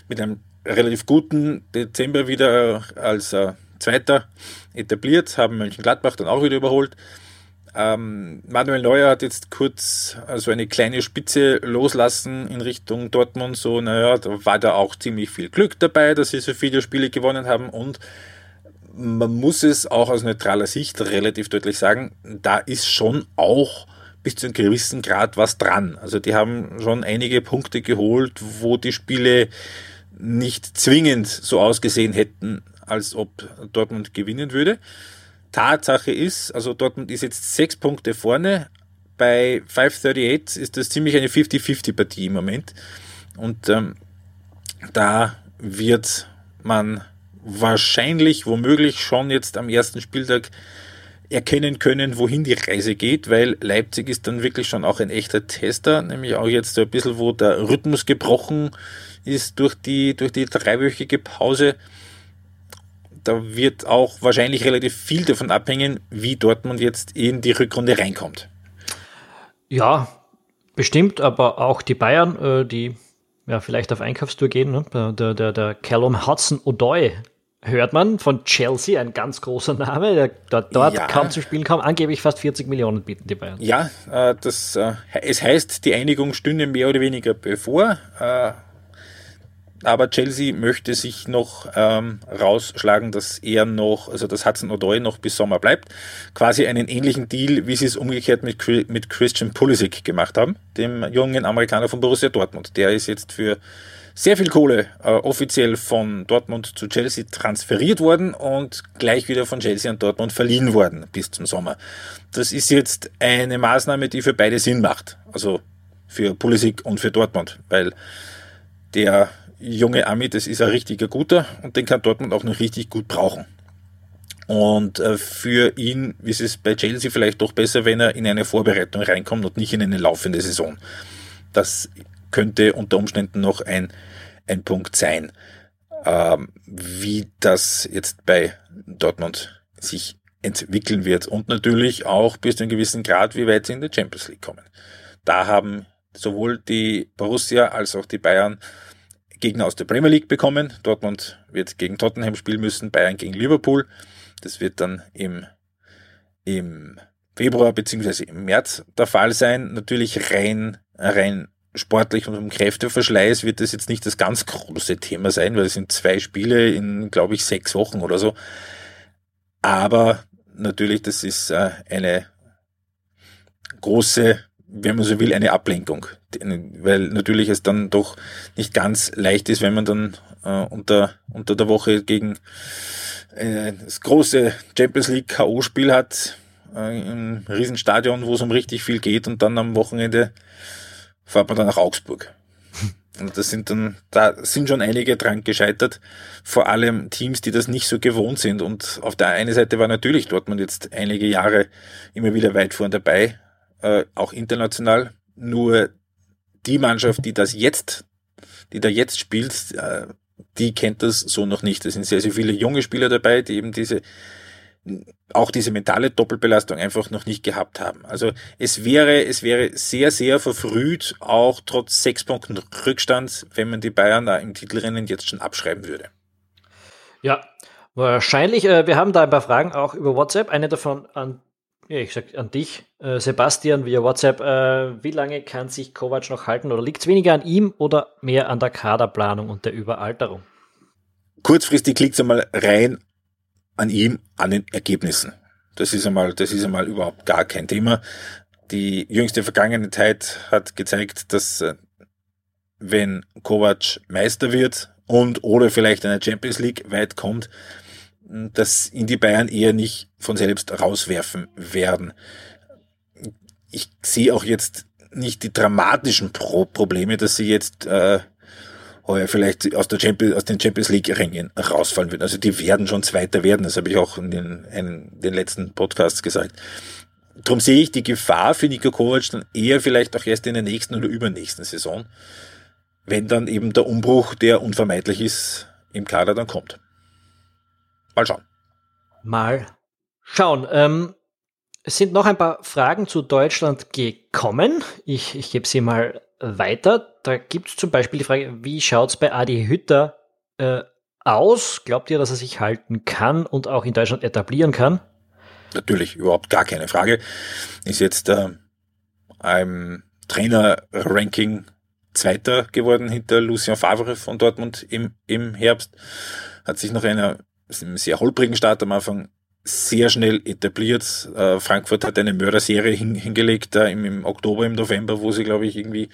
mit einem relativ guten Dezember wieder als äh, Zweiter etabliert, haben Mönchengladbach dann auch wieder überholt. Ähm, Manuel Neuer hat jetzt kurz also eine kleine Spitze loslassen in Richtung Dortmund. So, naja, da war da auch ziemlich viel Glück dabei, dass sie so viele Spiele gewonnen haben und man muss es auch aus neutraler Sicht relativ deutlich sagen, da ist schon auch bis zu einem gewissen Grad was dran. Also die haben schon einige Punkte geholt, wo die Spiele nicht zwingend so ausgesehen hätten, als ob Dortmund gewinnen würde. Tatsache ist, also Dortmund ist jetzt sechs Punkte vorne. Bei 538 ist das ziemlich eine 50-50-Partie im Moment. Und ähm, da wird man wahrscheinlich, womöglich schon jetzt am ersten Spieltag erkennen können, wohin die Reise geht, weil Leipzig ist dann wirklich schon auch ein echter Tester, nämlich auch jetzt ein bisschen, wo der Rhythmus gebrochen ist durch die, durch die dreiwöchige Pause. Da wird auch wahrscheinlich relativ viel davon abhängen, wie Dortmund jetzt in die Rückrunde reinkommt. Ja, bestimmt, aber auch die Bayern, äh, die ja vielleicht auf Einkaufstour gehen. Ne? Der, der, der Callum Hudson O'Doy hört man von Chelsea, ein ganz großer Name, der dort, dort ja. kaum zu spielen kam, angeblich fast 40 Millionen bieten die Bayern. Ja, äh, das, äh, es heißt, die Einigung stünde mehr oder weniger bevor. Äh, aber Chelsea möchte sich noch ähm, rausschlagen, dass er noch, also das Hudson Odoi noch bis Sommer bleibt. Quasi einen ähnlichen Deal, wie sie es umgekehrt mit, mit Christian Pulisic gemacht haben, dem jungen Amerikaner von Borussia Dortmund. Der ist jetzt für sehr viel Kohle äh, offiziell von Dortmund zu Chelsea transferiert worden und gleich wieder von Chelsea an Dortmund verliehen worden bis zum Sommer. Das ist jetzt eine Maßnahme, die für beide Sinn macht. Also für Pulisic und für Dortmund, weil der junge Ami, das ist ein richtiger guter und den kann Dortmund auch noch richtig gut brauchen. Und äh, für ihn ist es bei Chelsea vielleicht doch besser, wenn er in eine Vorbereitung reinkommt und nicht in eine laufende Saison. Das könnte unter Umständen noch ein, ein Punkt sein, ähm, wie das jetzt bei Dortmund sich entwickeln wird und natürlich auch bis zu einem gewissen Grad, wie weit sie in der Champions League kommen. Da haben sowohl die Borussia als auch die Bayern Gegner aus der Premier League bekommen. Dortmund wird gegen Tottenham spielen müssen, Bayern gegen Liverpool. Das wird dann im, im Februar beziehungsweise im März der Fall sein. Natürlich rein, rein sportlich und um Kräfteverschleiß wird das jetzt nicht das ganz große Thema sein, weil es sind zwei Spiele in, glaube ich, sechs Wochen oder so. Aber natürlich, das ist äh, eine große, wenn man so will, eine Ablenkung. Weil natürlich es dann doch nicht ganz leicht ist, wenn man dann äh, unter, unter der Woche gegen äh, das große Champions League K.O.-Spiel hat, im Riesenstadion, wo es um richtig viel geht und dann am Wochenende fährt man dann nach Augsburg. Und das sind dann, da sind schon einige dran gescheitert, vor allem Teams, die das nicht so gewohnt sind. Und auf der einen Seite war natürlich Dortmund jetzt einige Jahre immer wieder weit vorn dabei, äh, auch international. Nur die Mannschaft, die das jetzt, die da jetzt spielt, äh, die kennt das so noch nicht. Es sind sehr, sehr viele junge Spieler dabei, die eben diese auch diese mentale Doppelbelastung einfach noch nicht gehabt haben. Also es wäre, es wäre sehr, sehr verfrüht, auch trotz sechs Punkten Rückstand, wenn man die Bayern da im Titelrennen jetzt schon abschreiben würde. Ja, wahrscheinlich. Äh, wir haben da ein paar Fragen auch über WhatsApp. Eine davon an, ja, ich sag an dich, äh, Sebastian, via WhatsApp. Äh, wie lange kann sich Kovac noch halten? Oder liegt es weniger an ihm oder mehr an der Kaderplanung und der Überalterung? Kurzfristig liegt es einmal rein an ihm, an den Ergebnissen. Das ist einmal, das ist einmal überhaupt gar kein Thema. die jüngste Vergangenheit hat gezeigt, dass äh, wenn Kovac Meister wird und oder vielleicht in der Champions League weit kommt, dass ihn die Bayern eher nicht von selbst rauswerfen werden. Ich sehe auch jetzt nicht die dramatischen Pro Probleme, dass sie jetzt äh, heuer vielleicht aus, der Champions, aus den Champions League-Rängen rausfallen würden. Also die werden schon Zweiter werden, das habe ich auch in den, in den letzten Podcasts gesagt. Darum sehe ich die Gefahr für Niko Kovac dann eher vielleicht auch erst in der nächsten oder übernächsten Saison, wenn dann eben der Umbruch, der unvermeidlich ist, im Kader dann kommt. Mal schauen. Mal schauen. Ähm, es sind noch ein paar Fragen zu Deutschland gekommen. Ich, ich gebe sie mal weiter. Da gibt es zum Beispiel die Frage, wie schaut es bei Adi Hütter äh, aus? Glaubt ihr, dass er sich halten kann und auch in Deutschland etablieren kann? Natürlich, überhaupt gar keine Frage. Ist jetzt äh, ein Trainer-Ranking Zweiter geworden hinter Lucien Favre von Dortmund im, im Herbst. Hat sich nach einer sehr holprigen Start am Anfang sehr schnell etabliert. Äh, Frankfurt hat eine Mörderserie hin, hingelegt äh, im, Oktober, im November, wo sie, glaube ich, irgendwie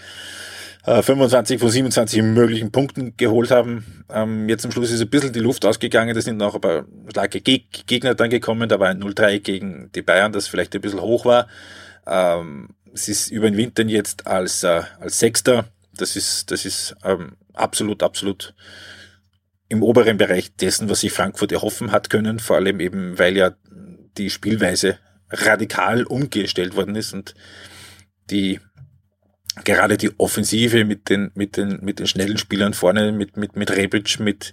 äh, 25 von 27 möglichen Punkten geholt haben. Ähm, jetzt am Schluss ist ein bisschen die Luft ausgegangen. Da sind noch ein paar starke Geg Gegner dann gekommen. Da war ein 0-3 gegen die Bayern, das vielleicht ein bisschen hoch war. Ähm, es ist über den Winter jetzt als, äh, als Sechster. Das ist, das ist ähm, absolut, absolut im oberen Bereich dessen, was sich Frankfurt erhoffen hat können, vor allem eben, weil ja die Spielweise radikal umgestellt worden ist und die gerade die Offensive mit den mit den mit den schnellen Spielern vorne mit mit mit Rebic mit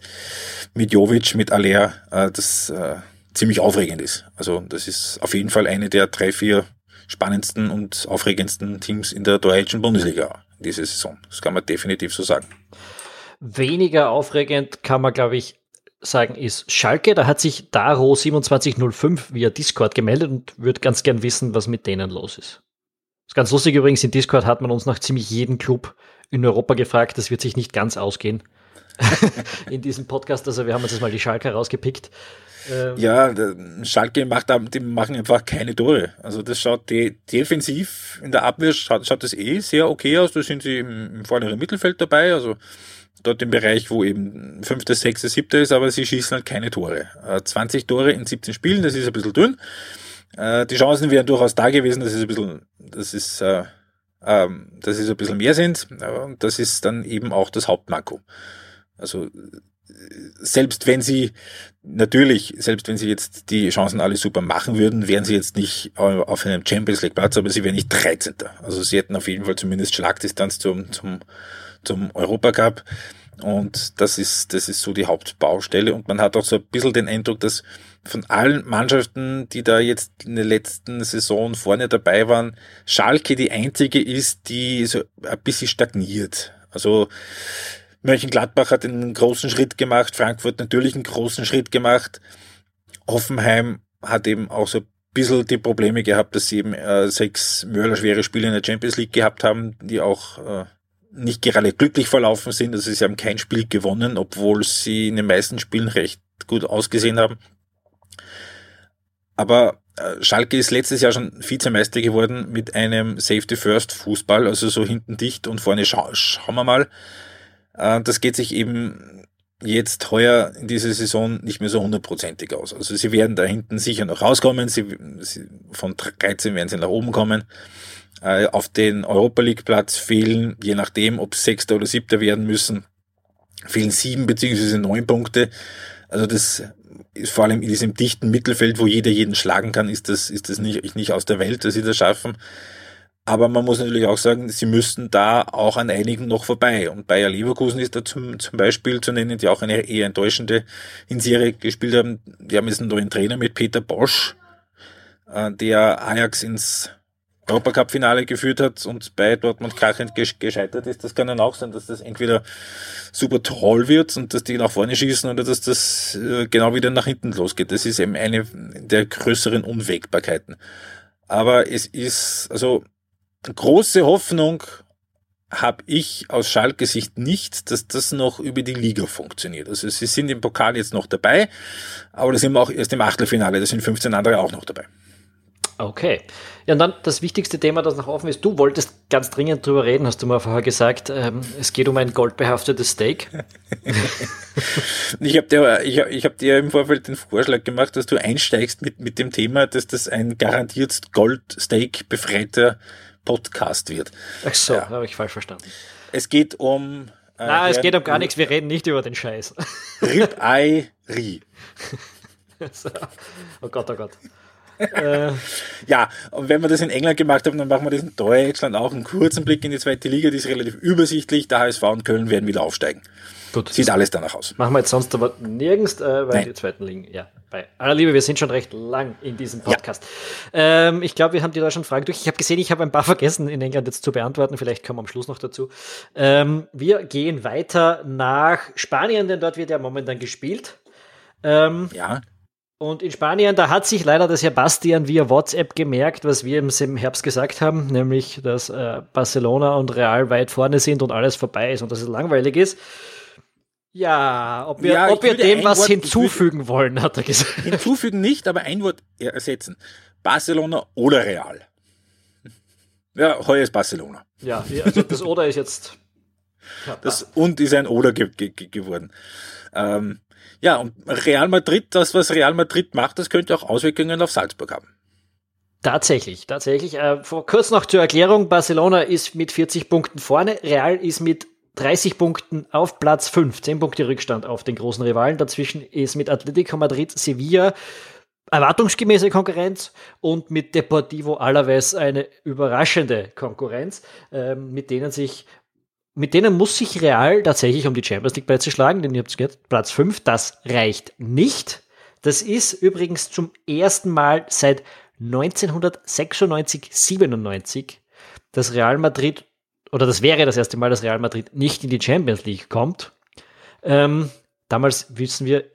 mit Jovic mit Aller äh, das äh, ziemlich aufregend ist. Also das ist auf jeden Fall eine der drei vier spannendsten und aufregendsten Teams in der deutschen Bundesliga diese Saison. Das kann man definitiv so sagen. Weniger aufregend kann man, glaube ich, sagen, ist Schalke. Da hat sich Daro2705 via Discord gemeldet und würde ganz gern wissen, was mit denen los ist. Das ist ganz lustig übrigens, in Discord hat man uns nach ziemlich jedem Club in Europa gefragt. Das wird sich nicht ganz ausgehen in diesem Podcast. Also wir haben uns jetzt mal die Schalke rausgepickt. Ähm ja, Schalke macht, die machen einfach keine Tore. Also das schaut de defensiv in der Abwehr schaut, schaut das eh sehr okay aus. Da sind sie im, im vorderen Mittelfeld dabei. Also dort im Bereich, wo eben fünfte, sechste, siebte ist, aber sie schießen halt keine Tore. 20 äh, Tore in 17 Spielen, das ist ein bisschen dünn. Äh, die Chancen wären durchaus da gewesen, dass es ein bisschen, das ist, äh, ähm, dass es ein bisschen mehr sind. Und das ist dann eben auch das Hauptmanko. Also selbst wenn sie natürlich, selbst wenn sie jetzt die Chancen alle super machen würden, wären sie jetzt nicht auf einem Champions League Platz, aber sie wären nicht 13. Also sie hätten auf jeden Fall zumindest Schlagdistanz zum, zum zum Europacup. Und das ist, das ist so die Hauptbaustelle. Und man hat auch so ein bisschen den Eindruck, dass von allen Mannschaften, die da jetzt in der letzten Saison vorne dabei waren, Schalke die einzige ist, die so ein bisschen stagniert. Also Mönchengladbach hat einen großen Schritt gemacht, Frankfurt natürlich einen großen Schritt gemacht. Hoffenheim hat eben auch so ein bisschen die Probleme gehabt, dass sie eben äh, sechs mörderschwere Spiele in der Champions League gehabt haben, die auch äh, nicht gerade glücklich verlaufen sind. Also sie haben kein Spiel gewonnen, obwohl sie in den meisten Spielen recht gut ausgesehen haben. Aber äh, Schalke ist letztes Jahr schon Vizemeister geworden mit einem Safety First Fußball, also so hinten dicht und vorne scha schauen wir mal. Äh, das geht sich eben jetzt heuer in dieser Saison nicht mehr so hundertprozentig aus. Also sie werden da hinten sicher noch rauskommen. Sie, sie, von 13 werden sie nach oben kommen. Äh, auf den Europa League Platz fehlen, je nachdem, ob Sechster oder Siebter werden müssen, fehlen sieben beziehungsweise neun Punkte. Also das ist vor allem in diesem dichten Mittelfeld, wo jeder jeden schlagen kann, ist das, ist das nicht, nicht aus der Welt, dass sie das schaffen. Aber man muss natürlich auch sagen, sie müssten da auch an einigen noch vorbei. Und Bayer Leverkusen ist da zum, zum Beispiel zu nennen, die auch eine eher enttäuschende Hinserie gespielt haben. Die haben jetzt einen neuen Trainer mit Peter Bosch, äh, der Ajax ins Europacup-Finale geführt hat und bei Dortmund krachend gescheitert ist, das kann dann auch sein, dass das entweder super toll wird und dass die nach vorne schießen oder dass das äh, genau wieder nach hinten losgeht. Das ist eben eine der größeren Unwägbarkeiten. Aber es ist, also große Hoffnung habe ich aus Schalke Sicht nicht, dass das noch über die Liga funktioniert. Also sie sind im Pokal jetzt noch dabei, aber da sind wir auch erst im Achtelfinale, da sind 15 andere auch noch dabei. Okay. Ja, und dann das wichtigste Thema, das noch offen ist. Du wolltest ganz dringend drüber reden, hast du mal vorher gesagt. Ähm, es geht um ein goldbehaftetes Steak. ich habe dir, ich, ich hab dir im Vorfeld den Vorschlag gemacht, dass du einsteigst mit, mit dem Thema, dass das ein garantiert Goldsteak befreiter Podcast wird. Ach so, ja. habe ich falsch verstanden. Es geht um. Äh, Nein, es geht um gar nichts. Wir reden nicht über den Scheiß. Ribeye Rie. so. Oh Gott, oh Gott. Äh. Ja, und wenn wir das in England gemacht haben, dann machen wir das in Deutschland auch. Einen kurzen Blick in die zweite Liga, die ist relativ übersichtlich. Der HSV und Köln werden wieder aufsteigen. Gut. Sieht alles danach aus. Machen wir jetzt sonst aber nirgends, äh, weil Nein. die zweiten liegen. Ja, bei aller Liebe, wir sind schon recht lang in diesem Podcast. Ja. Ähm, ich glaube, wir haben die deutschen Fragen durch. Ich habe gesehen, ich habe ein paar vergessen in England jetzt zu beantworten. Vielleicht kommen wir am Schluss noch dazu. Ähm, wir gehen weiter nach Spanien, denn dort wird ja momentan gespielt. Ähm, ja. Und in Spanien, da hat sich leider der Sebastian via WhatsApp gemerkt, was wir im Herbst gesagt haben, nämlich, dass äh, Barcelona und Real weit vorne sind und alles vorbei ist und dass es langweilig ist. Ja, ob wir, ja, ob wir dem was Wort, hinzufügen wollen, hat er gesagt. Hinzufügen nicht, aber ein Wort ersetzen. Barcelona oder Real. Ja, heuer ist Barcelona. Ja, also das Oder ist jetzt. Ja, das und ist ein Oder ge ge geworden. Ähm, ja, und Real Madrid, das, was Real Madrid macht, das könnte auch Auswirkungen auf Salzburg haben. Tatsächlich, tatsächlich. Äh, kurz noch zur Erklärung, Barcelona ist mit 40 Punkten vorne, Real ist mit 30 Punkten auf Platz 5, 10 Punkte Rückstand auf den großen Rivalen. Dazwischen ist mit Atletico Madrid Sevilla erwartungsgemäße Konkurrenz und mit Deportivo Alaves eine überraschende Konkurrenz, äh, mit denen sich mit denen muss sich Real tatsächlich um die Champions League Plätze schlagen, denn ihr habt es gehört, Platz 5, das reicht nicht. Das ist übrigens zum ersten Mal seit 1996, 97, dass Real Madrid, oder das wäre das erste Mal, dass Real Madrid nicht in die Champions League kommt. Ähm, damals wissen wir,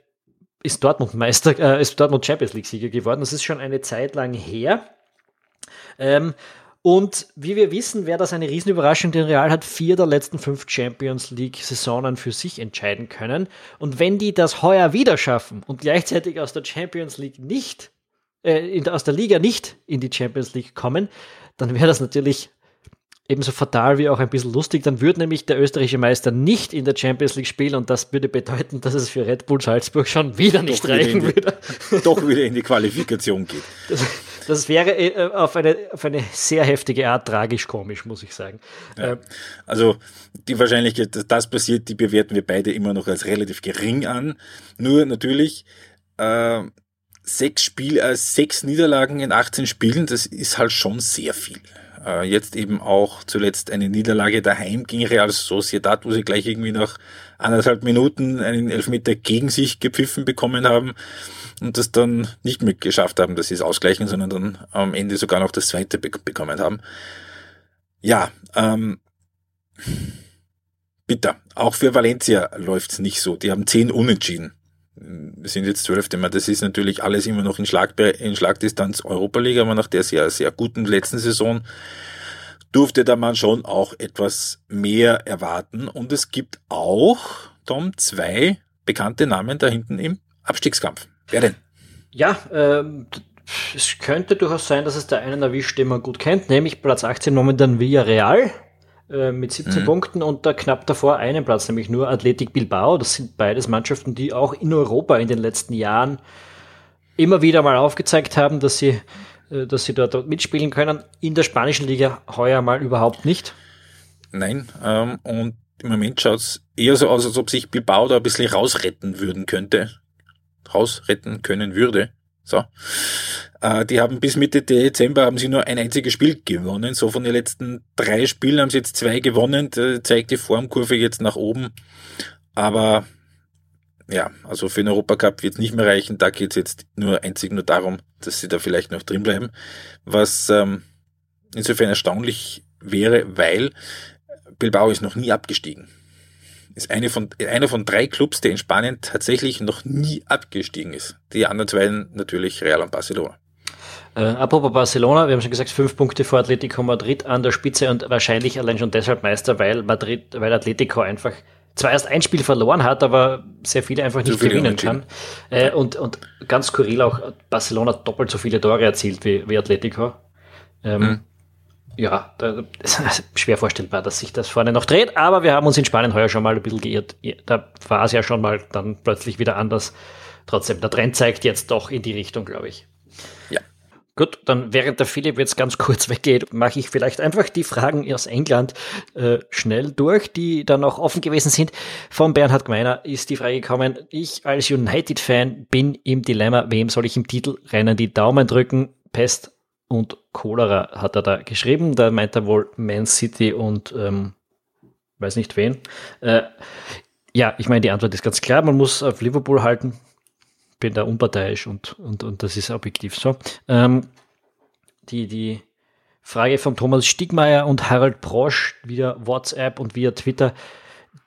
ist Dortmund Meister, äh, ist Dortmund Champions League Sieger geworden. Das ist schon eine Zeit lang her. Ähm, und wie wir wissen, wäre das eine Riesenüberraschung, denn Real hat vier der letzten fünf Champions League-Saisonen für sich entscheiden können. Und wenn die das heuer wieder schaffen und gleichzeitig aus der Champions League nicht, äh, in, aus der Liga nicht in die Champions League kommen, dann wäre das natürlich ebenso fatal wie auch ein bisschen lustig. Dann würde nämlich der österreichische Meister nicht in der Champions League spielen und das würde bedeuten, dass es für Red Bull Salzburg schon wieder nicht doch reichen wieder würde. Doch wieder in die Qualifikation geht. Das, das wäre äh, auf eine, auf eine sehr heftige Art tragisch-komisch, muss ich sagen. Ja. Ähm, also die Wahrscheinlichkeit, dass das passiert, die bewerten wir beide immer noch als relativ gering an. Nur natürlich, äh, sechs Spiel, äh, sechs Niederlagen in 18 Spielen, das ist halt schon sehr viel. Äh, jetzt eben auch zuletzt eine Niederlage daheim gegen Real Sociedad, wo sie gleich irgendwie nach anderthalb Minuten einen Elfmeter gegen sich gepfiffen bekommen haben und das dann nicht mehr geschafft haben, dass sie es ausgleichen, sondern dann am Ende sogar noch das zweite be bekommen haben. Ja, ähm, bitter. Auch für Valencia läuft's nicht so. Die haben zehn Unentschieden. Wir sind jetzt zwölfte Mal. Das ist natürlich alles immer noch in, Schlag, in Schlagdistanz Europa League, aber nach der sehr, sehr guten letzten Saison durfte da man schon auch etwas mehr erwarten. Und es gibt auch, Tom, zwei bekannte Namen da hinten im Abstiegskampf. Wer denn? Ja, ähm, es könnte durchaus sein, dass es der einen erwischt, den man gut kennt, nämlich Platz 18 momentan Villarreal äh, mit 17 mhm. Punkten und da knapp davor einen Platz, nämlich nur Athletic Bilbao. Das sind beides Mannschaften, die auch in Europa in den letzten Jahren immer wieder mal aufgezeigt haben, dass sie, äh, dass sie dort mitspielen können. In der spanischen Liga heuer mal überhaupt nicht. Nein, ähm, und im Moment schaut es eher so aus, als ob sich Bilbao da ein bisschen rausretten würden könnte rausretten können würde. So. Äh, die haben bis Mitte Dezember haben sie nur ein einziges Spiel gewonnen. So von den letzten drei Spielen haben sie jetzt zwei gewonnen. Da zeigt die Formkurve jetzt nach oben. Aber ja, also für den Europacup wird es nicht mehr reichen. Da geht es jetzt nur einzig nur darum, dass sie da vielleicht noch drin bleiben. Was ähm, insofern erstaunlich wäre, weil Bilbao ist noch nie abgestiegen ist eine von, einer von drei Clubs, der in Spanien tatsächlich noch nie abgestiegen ist. Die anderen zwei natürlich Real und Barcelona. Äh, apropos Barcelona, wir haben schon gesagt, fünf Punkte vor Atletico Madrid an der Spitze und wahrscheinlich allein schon deshalb Meister, weil Madrid, weil Atletico einfach zwar erst ein Spiel verloren hat, aber sehr viele einfach nicht gewinnen kann. Äh, und, und ganz skurril auch, Barcelona doppelt so viele Tore erzielt wie, wie Atletico. Ähm, mhm. Ja, da, ist schwer vorstellbar, dass sich das vorne noch dreht, aber wir haben uns in Spanien heuer schon mal ein bisschen geirrt. Da war es ja schon mal dann plötzlich wieder anders. Trotzdem, der Trend zeigt jetzt doch in die Richtung, glaube ich. Ja. Gut, dann während der Philipp jetzt ganz kurz weggeht, mache ich vielleicht einfach die Fragen aus England äh, schnell durch, die dann auch offen gewesen sind. Von Bernhard Gmeiner ist die Frage gekommen, ich als United-Fan bin im Dilemma, wem soll ich im Titelrennen die Daumen drücken? Pest und Cholera hat er da geschrieben. Da meint er wohl Man City und ähm, weiß nicht wen. Äh, ja, ich meine, die Antwort ist ganz klar, man muss auf Liverpool halten bin da unparteiisch und, und, und das ist objektiv so. Ähm, die, die Frage von Thomas Stigmeier und Harald Brosch via WhatsApp und via Twitter,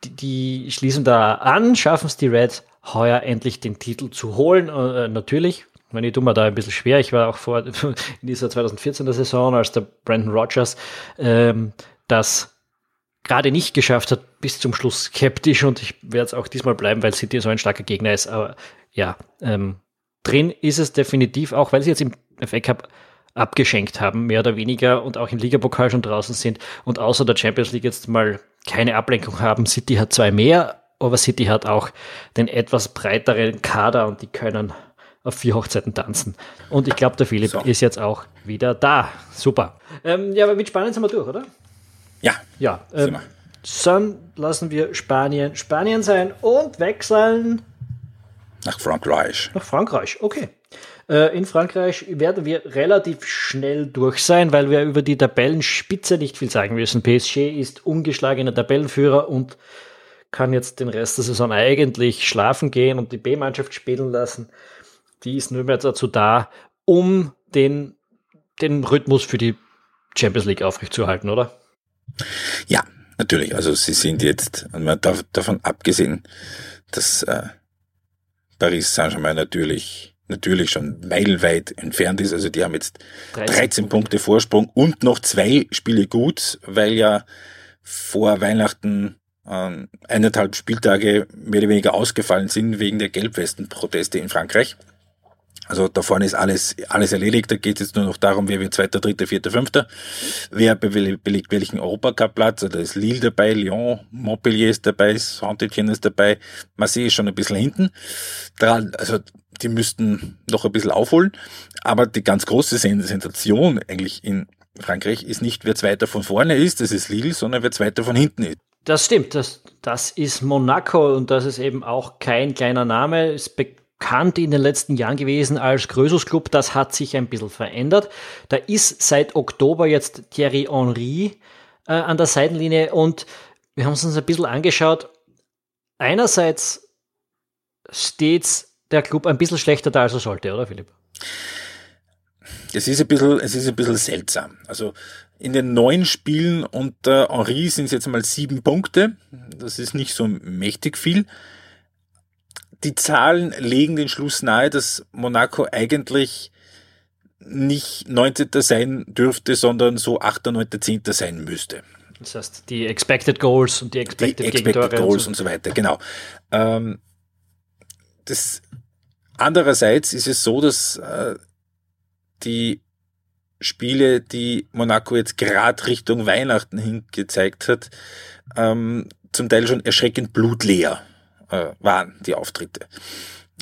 die, die schließen da an, schaffen es die Reds heuer endlich den Titel zu holen. Äh, natürlich, ich meine, ich tue mir da ein bisschen schwer. Ich war auch vor in dieser 2014er Saison, als der Brandon Rogers ähm, das gerade nicht geschafft hat, bis zum Schluss skeptisch und ich werde es auch diesmal bleiben, weil City so ein starker Gegner ist. Aber ja, ähm, drin ist es definitiv auch, weil sie jetzt im FA Cup abgeschenkt haben, mehr oder weniger, und auch im Ligapokal schon draußen sind und außer der Champions League jetzt mal keine Ablenkung haben. City hat zwei mehr, aber City hat auch den etwas breiteren Kader und die können auf vier Hochzeiten tanzen. Und ich glaube, der Philipp so. ist jetzt auch wieder da. Super. Ähm, ja, aber mit Spanien sind wir durch, oder? Ja. Ja. Ähm, dann lassen wir Spanien Spanien sein und wechseln nach Frankreich. Nach Frankreich, okay. Äh, in Frankreich werden wir relativ schnell durch sein, weil wir über die Tabellenspitze nicht viel sagen müssen. PSG ist ungeschlagener Tabellenführer und kann jetzt den Rest der Saison eigentlich schlafen gehen und die B-Mannschaft spielen lassen. Die ist nur mehr dazu da, um den, den Rhythmus für die Champions League aufrechtzuerhalten, oder? Ja, natürlich. Also sie sind jetzt, davon abgesehen, dass äh, Paris Saint-Germain natürlich, natürlich schon meilenweit entfernt ist. Also die haben jetzt 13, 13 Punkte Vorsprung und noch zwei Spiele gut, weil ja vor Weihnachten ähm, eineinhalb Spieltage mehr oder weniger ausgefallen sind wegen der Gelbwesten-Proteste in Frankreich. Also da vorne ist alles, alles erledigt. Da geht es jetzt nur noch darum, wer wird Zweiter, Dritter, Vierter, Fünfter. Wer belegt welchen Europacup-Platz. Also da ist Lille dabei, Lyon, Montpellier ist dabei, Saint-Etienne ist dabei. Marseille ist schon ein bisschen hinten. Daran, also die müssten noch ein bisschen aufholen. Aber die ganz große Sensation eigentlich in Frankreich ist nicht, wer Zweiter von vorne ist, das ist Lille, sondern wer Zweiter von hinten ist. Das stimmt, das, das ist Monaco und das ist eben auch kein kleiner Name. Es bekannt in den letzten Jahren gewesen als Grösus Club. Das hat sich ein bisschen verändert. Da ist seit Oktober jetzt Thierry Henry äh, an der Seitenlinie und wir haben es uns ein bisschen angeschaut. Einerseits steht der Club ein bisschen schlechter da, als er sollte, oder Philipp? Es ist ein bisschen, es ist ein bisschen seltsam. Also in den neun Spielen unter Henri sind es jetzt mal sieben Punkte. Das ist nicht so mächtig viel die Zahlen legen den Schluss nahe, dass Monaco eigentlich nicht 19. sein dürfte, sondern so 8., 9., 10. sein müsste. Das heißt, die Expected Goals und die Expected, die expected Goals und so. und so weiter, genau. Ähm, das, andererseits ist es so, dass äh, die Spiele, die Monaco jetzt gerade Richtung Weihnachten hin gezeigt hat, ähm, zum Teil schon erschreckend blutleer äh, waren, die Auftritte.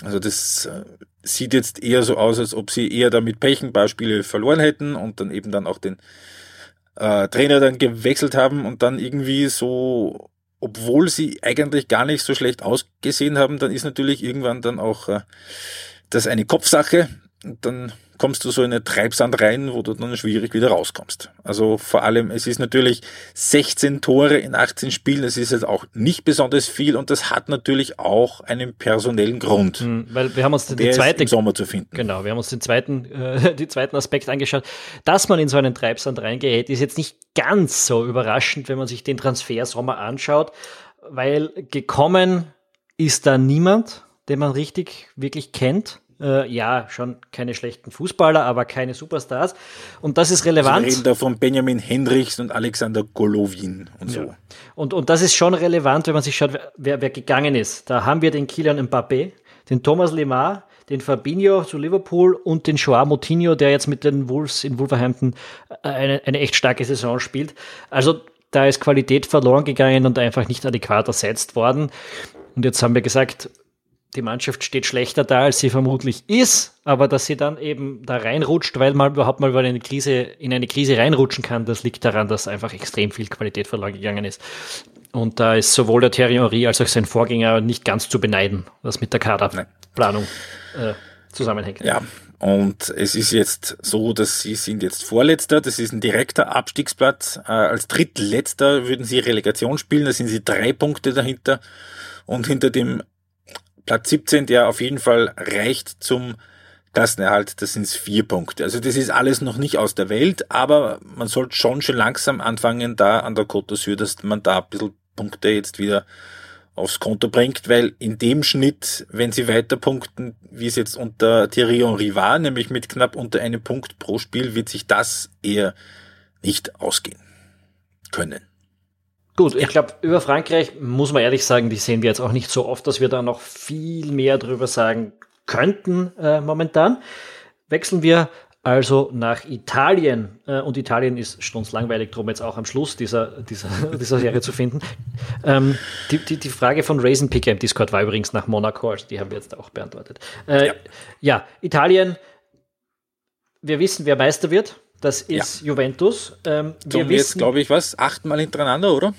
Also das äh, sieht jetzt eher so aus, als ob sie eher damit Pech ein paar Spiele verloren hätten und dann eben dann auch den äh, Trainer dann gewechselt haben und dann irgendwie so, obwohl sie eigentlich gar nicht so schlecht ausgesehen haben, dann ist natürlich irgendwann dann auch äh, das eine Kopfsache. Und dann kommst du so in eine Treibsand rein, wo du dann schwierig wieder rauskommst. Also vor allem, es ist natürlich 16 Tore in 18 Spielen, das ist jetzt auch nicht besonders viel und das hat natürlich auch einen personellen Grund. Mhm, weil wir haben uns den, den zweiten Sommer zu finden. Genau, wir haben uns den zweiten, äh, den zweiten Aspekt angeschaut. Dass man in so einen Treibsand reingerät, ist jetzt nicht ganz so überraschend, wenn man sich den Transfersommer anschaut, weil gekommen ist da niemand, den man richtig wirklich kennt Äh, ja, schon keine schlechten Fußballer, aber keine Superstars. Und das ist relevant. Also wir reden da von Benjamin Hendricks und Alexander Golovin und so. Ja. Und, und das ist schon relevant, wenn man sich schaut, wer, wer gegangen ist. Da haben wir den Kilian Mbappé, den Thomas Lemar, den Fabinho zu Liverpool und den Joao Moutinho, der jetzt mit den Wolves in Wolverhampton äh, eine, eine echt starke Saison spielt. Also da ist Qualität verloren gegangen und einfach nicht adäquat ersetzt worden. Und jetzt haben wir gesagt, die Mannschaft steht schlechter da, als sie vermutlich ist, aber dass sie dann eben da reinrutscht, weil man überhaupt mal in eine Krise, in eine Krise reinrutschen kann, das liegt daran, dass einfach extrem viel Qualität verloren gegangen ist. Und da ist sowohl der Thierry Henry als auch sein Vorgänger nicht ganz zu beneiden, was mit der Kaderplanung äh, zusammenhängt. Ja, und es ist jetzt so, dass sie sind jetzt Vorletzter, das ist ein direkter Abstiegsplatz. Äh, als Drittletzter würden sie Relegation spielen, da sind sie drei Punkte dahinter. Und hinter dem Platz 17, der auf jeden Fall reicht zum Klassenerhalt, das sind vier Punkte. Also das ist alles noch nicht aus der Welt, aber man sollte schon schon langsam anfangen, da an der Côte d'Azur, dass man da ein bisschen Punkte jetzt wieder aufs Konto bringt, weil in dem Schnitt, wenn sie weiter punkten, wie es jetzt unter Thierry Henry war, nämlich mit knapp unter einem Punkt pro Spiel, wird sich das eher nicht ausgehen können. Gut, ich glaube, über Frankreich muss man ehrlich sagen, die sehen wir jetzt auch nicht so oft, dass wir da noch viel mehr drüber sagen könnten äh, momentan. Wechseln wir also nach Italien. Äh, und Italien ist strunzlangweilig drum jetzt auch am Schluss dieser, dieser, dieser Serie zu finden. Ähm, die, die, die Frage von Raisin Picker im Discord war übrigens nach Monaco, also die haben wir jetzt auch beantwortet. Äh, ja. ja. Italien, wir wissen, wer Meister wird. Das ist ja. Juventus. Ähm, wir wissen, jetzt, glaube ich, was, achtmal hintereinander, oder?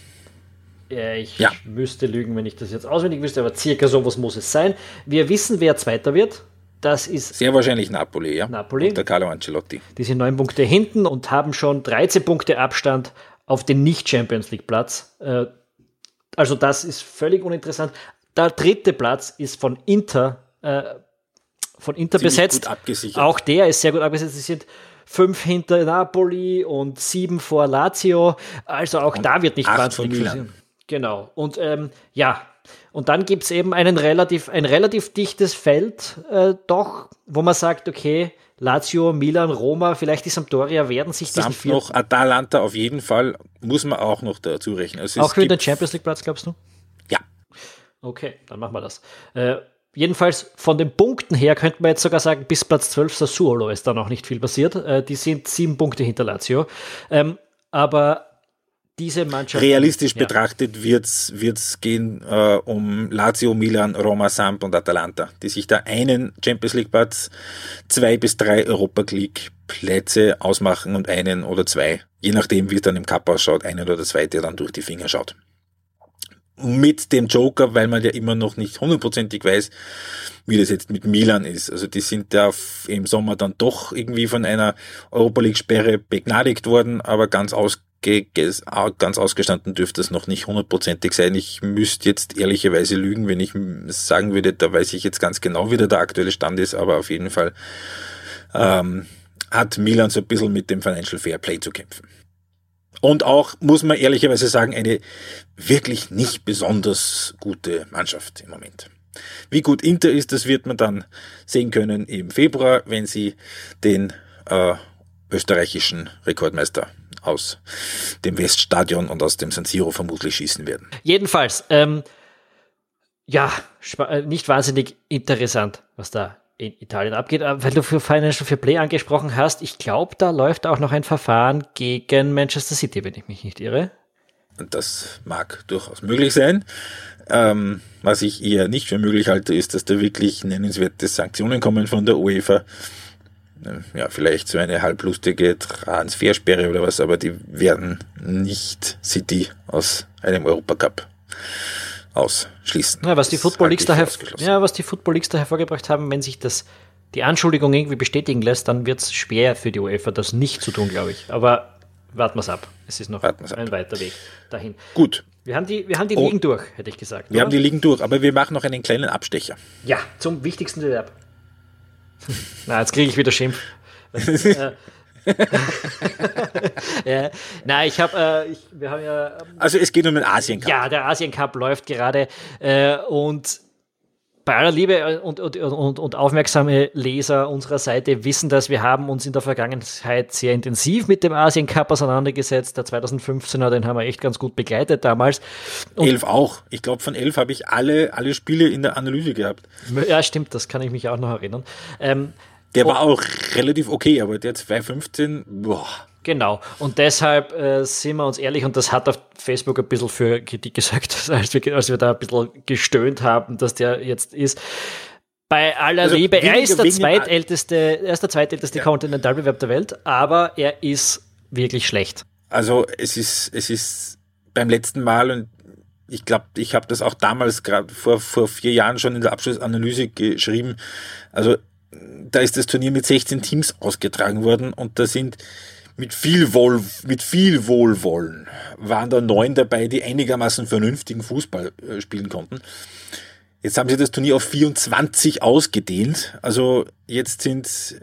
Ja, ich ja. müsste lügen, wenn ich das jetzt auswendig wüsste, aber circa sowas muss es sein. Wir wissen, wer Zweiter wird. Das ist sehr wahrscheinlich Napoli, ja. Napoli. Unter Carlo Ancelotti. Die sind neun Punkte hinten und haben schon 13 Punkte Abstand auf den Nicht-Champions League-Platz. Äh, also das ist völlig uninteressant. Der dritte Platz ist von Inter, äh, von Inter Ziemlich besetzt. Gut abgesichert. Auch der ist sehr gut abgesetzt. Sie sind fünf hinter Napoli und sieben vor Lazio. Also auch und da wird nicht wahnsinnig passieren. Genau. Und ähm, ja, und dann gibt es eben einen relativ, ein relativ dichtes Feld, äh, doch, wo man sagt, okay, Lazio, Milan, Roma, vielleicht die Sampdoria werden sich diesen vier noch Atalanta auf jeden Fall, muss man auch noch dazu rechnen. Also auch für den Champions League Platz, glaubst du? Ja. Okay, dann machen wir das. Äh, jedenfalls von den Punkten her könnte man jetzt sogar sagen, bis Platz 12 Sassuolo ist da noch nicht viel passiert. Äh, die sind sieben Punkte hinter Lazio. Ähm, aber diese Mannschaft. Realistisch ja. betrachtet wird es gehen äh, um Lazio, Milan, Roma, Samp und Atalanta, die sich da einen Champions League Platz, zwei bis drei Europa League Plätze ausmachen und einen oder zwei, je nachdem wie es dann im Cup ausschaut, einen oder zwei, der dann durch die Finger schaut. Mit dem Joker, weil man ja immer noch nicht hundertprozentig weiß, wie das jetzt mit Milan ist. Also die sind ja im Sommer dann doch irgendwie von einer Europa League Sperre begnadigt worden, aber ganz aus ganz ausgestanden dürfte es noch nicht hundertprozentig sein. Ich müsste jetzt ehrlicherweise lügen, wenn ich sagen würde, da weiß ich jetzt ganz genau, wie der aktuelle Stand ist, aber auf jeden Fall ähm, hat Milan so ein bisschen mit dem Financial Fair Play zu kämpfen. Und auch, muss man ehrlicherweise sagen, eine wirklich nicht besonders gute Mannschaft im Moment. Wie gut Inter ist, das wird man dann sehen können im Februar, wenn sie den äh, österreichischen Rekordmeister aus dem Weststadion und aus dem San Siro vermutlich schießen werden. Jedenfalls, ähm, ja, äh, nicht wahnsinnig interessant, was da in Italien abgeht. Aber weil du für Financial Fair Play angesprochen hast, ich glaube, da läuft auch noch ein Verfahren gegen Manchester City, wenn ich mich nicht irre. Das mag durchaus möglich sein. Ähm, was ich eher nicht für möglich halte, ist, dass da wirklich nennenswerte Sanktionen kommen von der UEFA ja, vielleicht so eine halblustige Transfersperre oder was, aber die werden nicht City aus einem Europacup ausschließen. Ja, was die Football Leagues daher, ja, was die Football Leagues da hervorgebracht haben, wenn sich das die Anschuldigung irgendwie bestätigen lässt, dann wird es schwer für die UEFA, das nicht zu tun, glaube ich. Aber warten wir es ab. Es ist noch ein weiter Weg dahin. Gut. Wir haben die, wir haben die oh. Ligen durch, hätte ich gesagt. Wir oder? haben die Ligen durch, aber wir machen noch einen kleinen Abstecher. Ja, zum wichtigsten Bewerb. Na, jetzt kriege ich wieder Schimpf. Äh, ja, na, ich habe, äh, wir haben ja. Ähm, also es geht um den Asien Cup. Ja, der Asien Cup läuft gerade äh, und bei aller Liebe und, und, und, und aufmerksame Leser unserer Seite wissen dass wir haben uns in der Vergangenheit sehr intensiv mit dem Asien Cup auseinandergesetzt. Der 2015er, den haben wir echt ganz gut begleitet damals. Und elf auch. Ich glaube, von elf habe ich alle, alle Spiele in der Analyse gehabt. Ja, stimmt, das kann ich mich auch noch erinnern. Ähm, der war auch relativ okay, aber der 2015, boah. Genau. Und deshalb äh, sind wir uns ehrlich, und das hat auf Facebook ein bisschen für Kritik gesagt, als wir, als wir da ein bisschen gestöhnt haben, dass der jetzt ist. Bei aller also Liebe, er ist der zweitälteste, er ist der zweitälteste ja. Kontinentalbewerb der Welt, aber er ist wirklich schlecht. Also es ist, es ist beim letzten Mal und ich glaube, ich habe das auch damals gerade vor, vor vier Jahren schon in der Abschlussanalyse geschrieben. Also da ist das Turnier mit 16 Teams ausgetragen worden und da sind mit viel, Wohl, mit viel Wohlwollen waren da neun dabei, die einigermaßen vernünftigen Fußball äh, spielen konnten. Jetzt haben sie das Turnier auf 24 ausgedehnt. Also jetzt sind,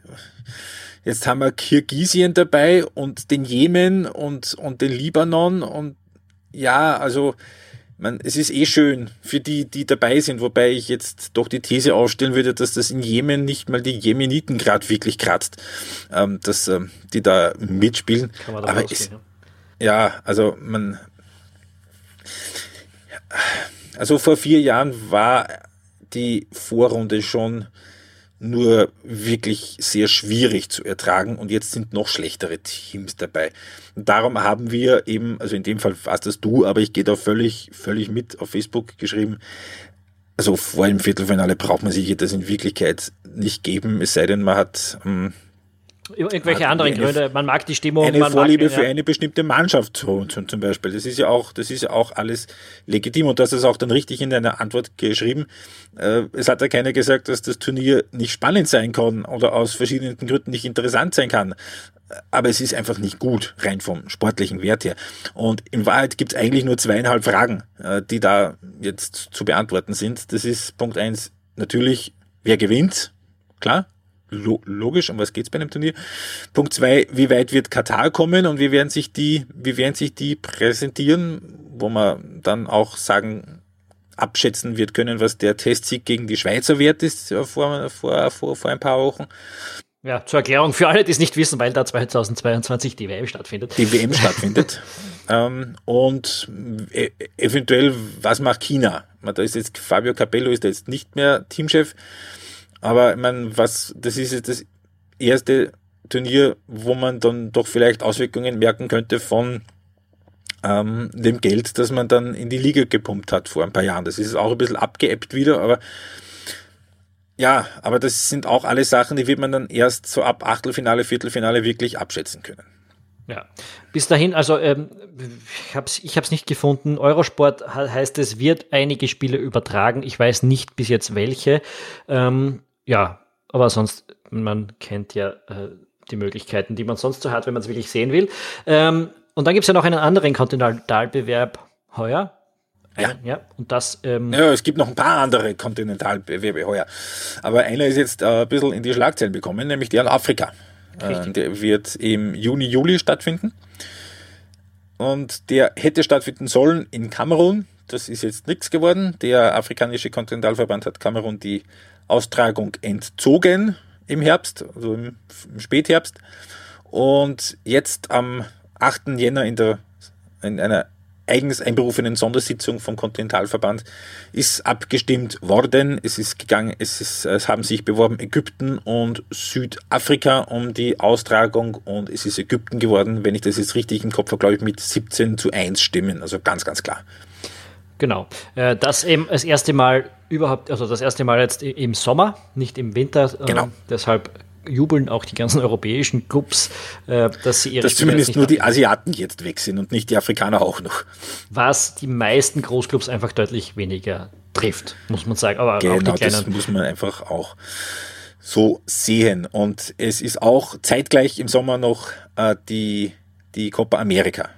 jetzt haben wir Kirgisien dabei und den Jemen und, und den Libanon und ja, also man, es ist eh schön für die, die dabei sind, wobei ich jetzt doch die These aufstellen würde, dass das in Jemen nicht mal die Jemeniten gerade wirklich kratzt, ähm, dass ähm, die da mitspielen. Kann man Aber es, ja. ja, also man, also vor vier Jahren war die Vorrunde schon nur wirklich sehr schwierig zu ertragen und jetzt sind noch schlechtere Teams dabei. Und darum haben wir eben, also in dem Fall warst das du, aber ich gehe da völlig, völlig mit auf Facebook geschrieben. Also vor dem Viertelfinale braucht man sich das in Wirklichkeit nicht geben, es sei denn, man hat ähm, Irgendwelche anderen eine, Gründe. Man mag die Stimmung. Eine Vorliebe mag, ja. für eine bestimmte Mannschaft zum, zum Beispiel. Das ist ja auch, das ist ja auch alles legitim und das ist auch dann richtig in deiner Antwort geschrieben. Äh, es hat ja keiner gesagt, dass das Turnier nicht spannend sein kann oder aus verschiedenen Gründen nicht interessant sein kann. Aber es ist einfach nicht gut, rein vom sportlichen Wert her. Und in Wahrheit gibt es eigentlich nur zweieinhalb Fragen, äh, die da jetzt zu beantworten sind. Das ist Punkt eins, natürlich, wer gewinnt? Klar, logisch, um was geht's bei einem Turnier? Punkt zwei, wie weit wird Katar kommen und wie werden sich die, wie werden sich die präsentieren, wo man dann auch sagen, abschätzen wird können, was der Testsieg gegen die Schweizer wert ist vor, vor, vor, vor ein paar Wochen. Ja, zur Erklärung für alle, die es nicht wissen, weil da 2022 die WM stattfindet. Die WM stattfindet. ähm, und e eventuell, was macht China? Da ist jetzt Fabio Capello ist jetzt nicht mehr Teamchef. Aber ich meine, was, das ist jetzt das erste Turnier, wo man dann doch vielleicht Auswirkungen merken könnte von ähm, dem Geld, das man dann in die Liga gepumpt hat vor ein paar Jahren. Das ist auch ein bisschen abgeebbt wieder, aber ja, aber das sind auch alle Sachen, die wird man dann erst so ab Achtelfinale, Viertelfinale wirklich abschätzen können. Ja, bis dahin, also ähm, ich habe es ich hab's nicht gefunden. Eurosport heißt, es wird einige Spiele übertragen. Ich weiß nicht bis jetzt welche. Ähm, ja, aber sonst, man kennt ja äh, die Möglichkeiten, die man sonst so hat, wenn man es wirklich sehen will. Ähm, und dann gibt es ja noch einen anderen Kontinentalbewerb heuer. Ja. ja. Und das. Ähm ja, es gibt noch ein paar andere Kontinentalbewerbe heuer. Aber einer ist jetzt äh, ein bisschen in die Schlagzeilen bekommen, nämlich der in Afrika. Äh, der wird im Juni, Juli stattfinden. Und der hätte stattfinden sollen in Kamerun. Das ist jetzt nichts geworden. Der afrikanische Kontinentalverband hat Kamerun die Austragung entzogen im Herbst, also im, Spätherbst. Und jetzt am 8. Jänner in, der, in einer eigens einberufenen Sondersitzung vom Kontinentalverband ist abgestimmt worden. Es ist gegangen, es, ist, es haben sich beworben Ägypten und Südafrika um die Austragung und es ist Ägypten geworden, wenn ich das jetzt richtig im Kopf habe, glaube ich, mit 17 zu 1 Stimmen. Also ganz, ganz klar. Genau. Äh, das eben das erste Mal überhaupt, also das erste Mal jetzt im Sommer, nicht im Winter. Äh, genau. Deshalb jubeln auch die ganzen europäischen Clubs, äh, dass sie ihre Dass zumindest nur die Asiaten jetzt weg sind und nicht die Afrikaner auch noch. Was die meisten Großclubs einfach deutlich weniger trifft, muss man sagen. Aber genau, auch die kleinen. das muss man einfach auch so sehen. Und es ist auch zeitgleich im Sommer noch äh, die, die Copa America.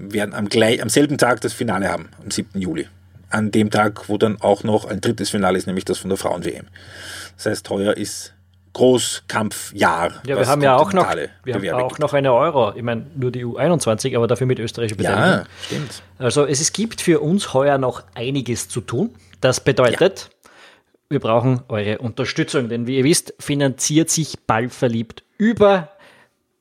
Wir werden am, gleich, am selben Tag das Finale haben, am 7. Juli an dem Tag, wo dann auch noch ein drittes Finale ist, nämlich das von der Frauen-WM. Das heißt, heuer ist Großkampfjahr. Ja, wir haben ja auch noch, wir haben auch noch eine Euro. Ich meine, nur die U21, aber dafür mit österreichischer Beteiligung. Ja, stimmt. Also es, es gibt für uns heuer noch einiges zu tun. Das bedeutet, ja. wir brauchen eure Unterstützung, denn wie ihr wisst, finanziert sich Ballverliebt über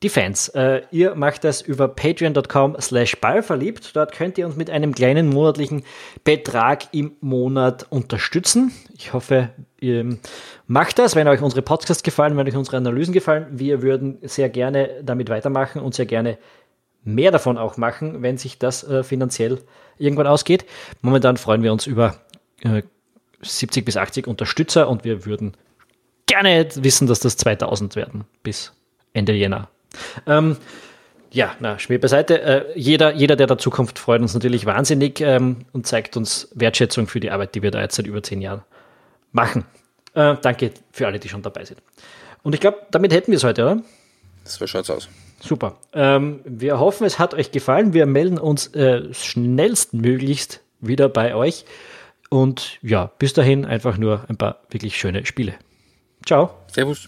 die Fans. Äh, ihr macht das über patreon.com slash ballverliebt. Dort könnt ihr uns mit einem kleinen monatlichen Betrag im Monat unterstützen. Ich hoffe, ihr macht das, wenn euch unsere Podcasts gefallen, wenn euch unsere Analysen gefallen. Wir würden sehr gerne damit weitermachen und sehr gerne mehr davon auch machen, wenn sich das äh, finanziell irgendwann ausgeht. Momentan freuen wir uns über äh, 70 bis 80 Unterstützer und wir würden gerne wissen, dass das 2000 werden bis Ende Jänner. Ähm, ja, na, Schmäh beiseite. Äh, jeder, jeder, der der Zukunft freut uns natürlich wahnsinnig ähm, und zeigt uns Wertschätzung für die Arbeit, die wir da jetzt seit über zehn Jahren machen. Äh, danke für alle, die schon dabei sind. Und ich glaube, damit hätten wir es heute, oder? So schaut's aus. Super. Ähm, wir hoffen, es hat euch gefallen. Wir melden uns äh, schnellstmöglichst wieder bei euch. Und ja, bis dahin einfach nur ein paar wirklich schöne Spiele. Ciao. Servus.